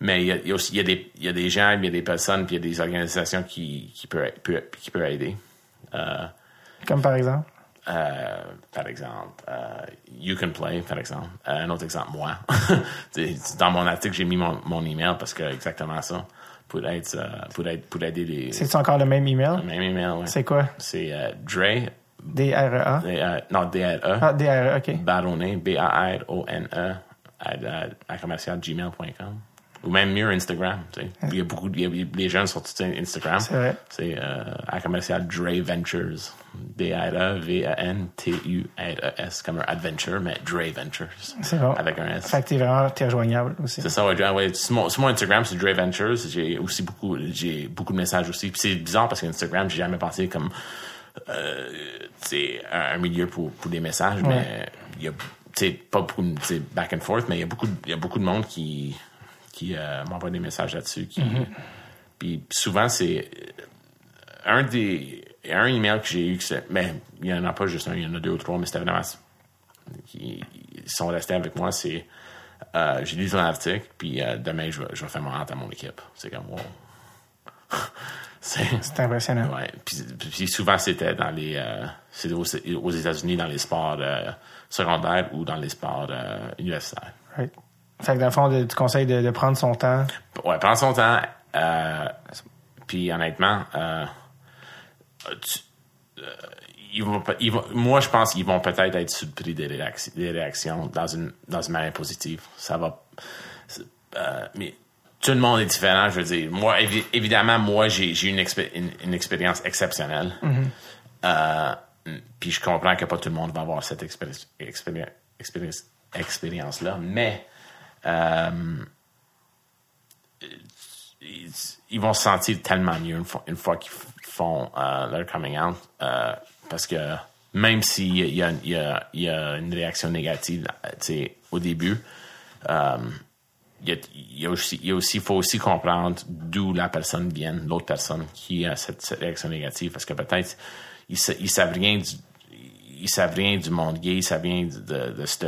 mais il y y y a des, gens, il y a des personnes, puis il y a des organisations qui, qui peuvent, peut- qui peuvent aider. Euh, Comme par exemple? euh, par exemple, euh, You Can Play, par exemple. Un autre exemple, moi. [laughs] Dans mon article, j'ai mis mon, mon email parce que exactement ça. Pour, être, euh, pour, être, pour aider les. C'est encore le même email? Même email, ouais. C'est quoi? C'est euh, Dre, D-R-E-A? Euh, non, D-R-E, Ah, D-R-E, OK. Baronnet, B-A-R-O-N-E, à, à, à commercial gmail.com. Ou même mieux Instagram. Il y a beaucoup, il y a- les jeunes tous Instagram. C'est vrai. C'est euh, à commercial Dre Ventures. D-R-E-V-A-N-T-U-R-E-S. Comme un adventure, mais Dre Ventures. C'est bon. Avec un S. Fait que t'es vraiment t'es rejoignable aussi. C'est ça, ouais, ouais, ouais. Sur, mon, sur mon Instagram, c'est Dre Ventures. J'ai aussi beaucoup, j'ai beaucoup de messages aussi. Puis c'est bizarre parce qu'Instagram, j'ai jamais pensé comme euh, c'est un, milieu pour, pour des messages, mais il y a, sais, pas beaucoup de back and forth, mais il y a beaucoup, de- il y a beaucoup de monde qui, qui euh, m'envoie des messages là-dessus. Qui, Puis souvent, c'est euh, un des, un email que j'ai eu, que mais il y en a pas juste un, il y en a deux ou trois, mais c'était vraiment, qui sont restés avec moi, c'est, euh, j'ai lu ton article, puis euh, demain, je vais, je vais faire mon rente à mon équipe. C'est comme, wow. [laughs] c'est, impressionnant. Ouais. Puis, puis souvent, c'était dans les. euh, aux, aux États-Unis, dans les sports secondaires ou dans les sports universitaires. Right. Fait que dans le fond, de- tu conseilles de, de prendre son temps. Ouais, prends son temps. euh, puis honnêtement, euh, tu- euh, ils vont, ils vont- moi, je pense qu'ils vont peut-être être surpris des, réac- des réactions dans une, dans une manière positive. Ça va. mais tout le monde est différent, je veux dire. Moi, évi- évidemment, moi, j'ai j'ai une, expé- une, une expérience exceptionnelle. Euh, puis je comprends que pas tout le monde va avoir cette expéri- expéri- expérience- expérience-là, mais euh, ils, vont se sentir tellement mieux une fois, qu'ils font euh, leur coming out. euh, parce que même s'il y a, une réaction négative au début, il faut aussi comprendre d'où la personne vient, l'autre personne qui a cette, réaction négative, parce que peut-être ils, ils savent rien du, monde gay, ils savent rien de, cette,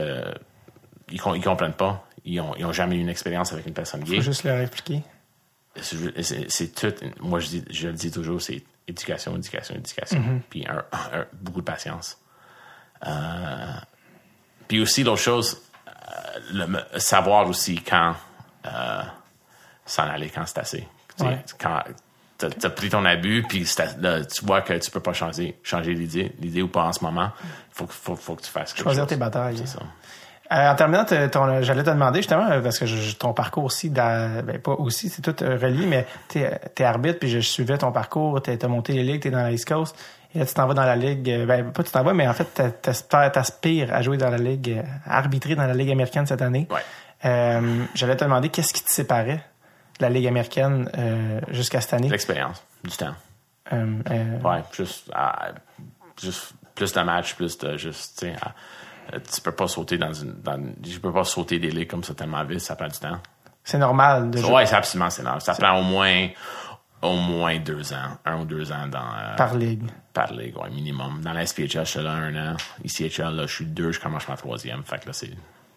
comprennent pas, ils ont, ils ont jamais eu une expérience avec une personne gay Faut juste leur expliquer. c'est tout. Moi, je, dis, je le dis toujours, c'est éducation, éducation, éducation. Puis un- un- beaucoup de patience. Euh, puis aussi, l'autre chose, euh, le- savoir aussi quand euh, s'en aller, quand c'est assez. Tu Ouais. Quand t'as as pris ton abus, puis là, tu vois que tu peux pas changer, changer l'idée, l'idée ou pas en ce moment, faut, que- faut, faut que tu fasses quelque Choisir chose. tes batailles. C'est ça. Euh, en terminant, ton- j'allais te demander justement, euh, parce que je- ton parcours aussi, dans, ben pas aussi, c'est tout euh, relié, mais t'es es arbitre, puis je suivais ton parcours, t'as t'as monté les ligues, t'es dans la East Coast, et là tu t'en vas dans la ligue, euh, ben pas tu t'en vas, mais en fait t'a- t'aspires à jouer dans la ligue, euh, à arbitrer dans la ligue américaine cette année. Ouais. Euh, j'allais te demander qu'est-ce qui te séparait de la ligue américaine euh, jusqu'à cette année? L'expérience, du temps. Euh, euh, Ouais, juste, ah, juste plus de matchs, plus de juste, tu sais, ah, euh, tu peux pas sauter dans une, dans, je peux pas sauter des ligues comme ça tellement vite, ça prend du temps. C'est normal de jouer Ouais, c'est absolument c'est normal. Ça prend au moins, au moins deux ans, un ou deux ans dans, euh, par ligue. par ligue, ouais, minimum. Dans la SPHL, je suis là un an. ICHL, là, je suis deux, je commence ma troisième. Fait que là, c'est,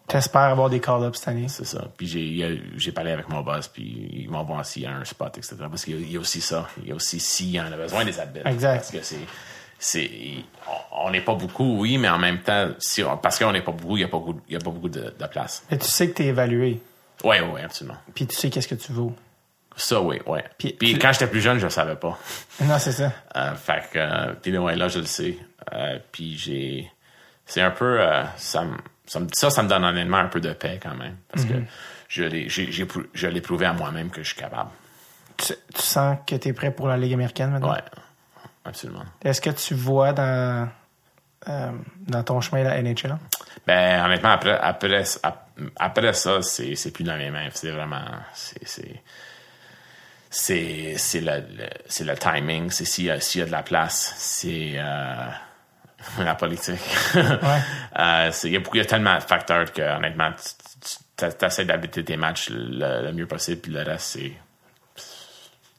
T'espères avoir des call-ups cette année? c'est ça. Puis j'ai, parlé avec mon boss, puis ils vont voir s'il y a un spot, etc. Parce qu'il y a- il y a aussi ça. Il y a aussi s'il y en a besoin des arbitres. Exact. Parce que c'est, c'est, on- n'est pas beaucoup, oui, mais en même temps, si on- parce qu'on n'est pas beaucoup, il n'y a pas beaucoup, y a pas beaucoup de, de place. Mais tu sais que t'es évalué, Oui, oui, absolument. puis tu sais qu'est-ce que tu vaux. Ça, oui, oui. Puis- quand j'étais plus jeune, je ne savais pas. Non, c'est ça. [laughs] Euh, fait que, euh, puis ouais, là, je le sais. Euh, puis j'ai, c'est un peu, euh, ça, me- ça, me- ça, ça me donne honnêtement un peu de paix quand même, parce que je l'ai, je l'ai prouvé à moi-même que je suis capable. Tu, tu sens que tu es prêt pour la Ligue américaine maintenant? Ouais, absolument. Est-ce que tu vois dans, euh, dans ton chemin la NHL? Ben, honnêtement, après, après, ap- après ça, c'est, c'est plus dans mes mains. C'est vraiment, c'est, c'est, c'est, c'est le, le- c'est le timing, c'est s'il y a, s'il y a de la place, c'est, euh, [laughs] la politique. [laughs] Euh, il y, a beaucoup- il y a tellement de facteurs que, honnêtement, tu essaies d'habiter tes matchs le, le mieux possible, puis le reste, c'est.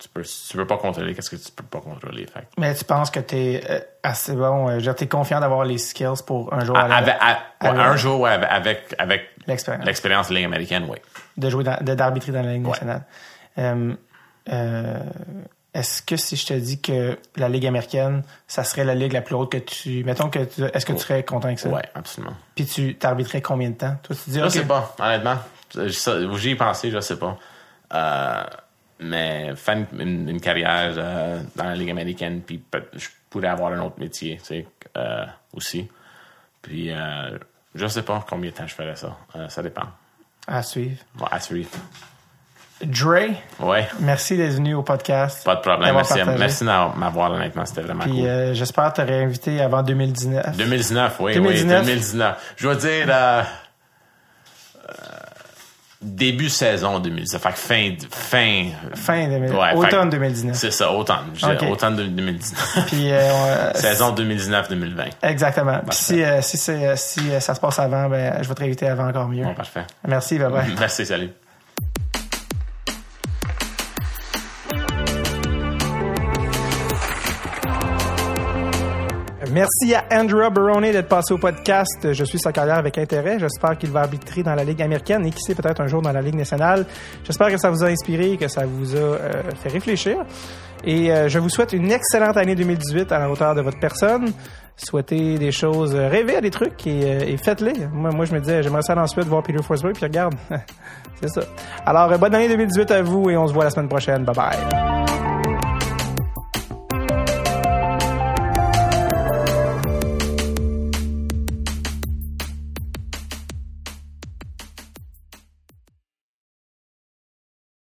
Tu peux, tu peux pas contrôler qu'est-ce que tu peux pas contrôler. Fait. Mais tu penses que tu es assez bon, euh, tu es confiant d'avoir les skills pour un jour Avec- à- un jour, ouais, avec, avec, L'expérience. de la Ligue américaine, oui. de jouer d'arbitrer dans la Ligue nationale. Euh, euh, est-ce que si je te dis que la Ligue américaine, ça serait la ligue la plus haute que tu. Mettons que tu. Est-ce que tu serais content avec ça? Ouais, absolument. Puis tu t'arbitrais combien de temps? Toi, tu dis, Je OK, sais pas, honnêtement. J'y ai pensé, je sais pas. Euh, mais faire une, carrière euh, dans la Ligue américaine, puis je pourrais avoir un autre métier, tu sais, euh, aussi. Puis, euh, je sais pas combien de temps je ferais ça. Euh, ça dépend. à suivre. À suivre. Dre, Ouais, merci d'être venu au podcast. pas de problème. Merci, partagé. merci de m'avoir, honnêtement. C'était vraiment Puis cool. euh, j'espère te réinviter avant 2019. 2019, oui, 2019. oui, 2019. Je dois dire, euh, début saison 2019. Fait que fin, fin, Fin 2000, Ouais, automne que- 2019. c'est ça, automne. Automne de 2019. [laughs] Puis, euh, on- [laughs] saison 2019-2020. Exactement. Puis si, euh, si, euh, euh, ça se passe avant, ben, je vais te réinviter avant encore mieux. Bon, parfait. Merci, bye bye. [laughs] Merci, salut. Merci à Andrew Barone d'être passé au podcast. Je suis sa carrière avec intérêt. J'espère qu'il va arbitrer dans la Ligue américaine et qui sait peut-être un jour dans la Ligue nationale. J'espère que ça vous a inspiré, que ça vous a euh, fait réfléchir. Et euh, je vous souhaite une excellente année 2018 à la hauteur de votre personne. Souhaitez des choses, euh, rêvez à des trucs et, et faites-les. Moi, moi, je me disais, j'aimerais ça aller ensuite voir Peter Forsberg, puis regarde, [laughs] c'est ça. Alors, bonne année 2018 à vous et on se voit la semaine prochaine. Bye bye.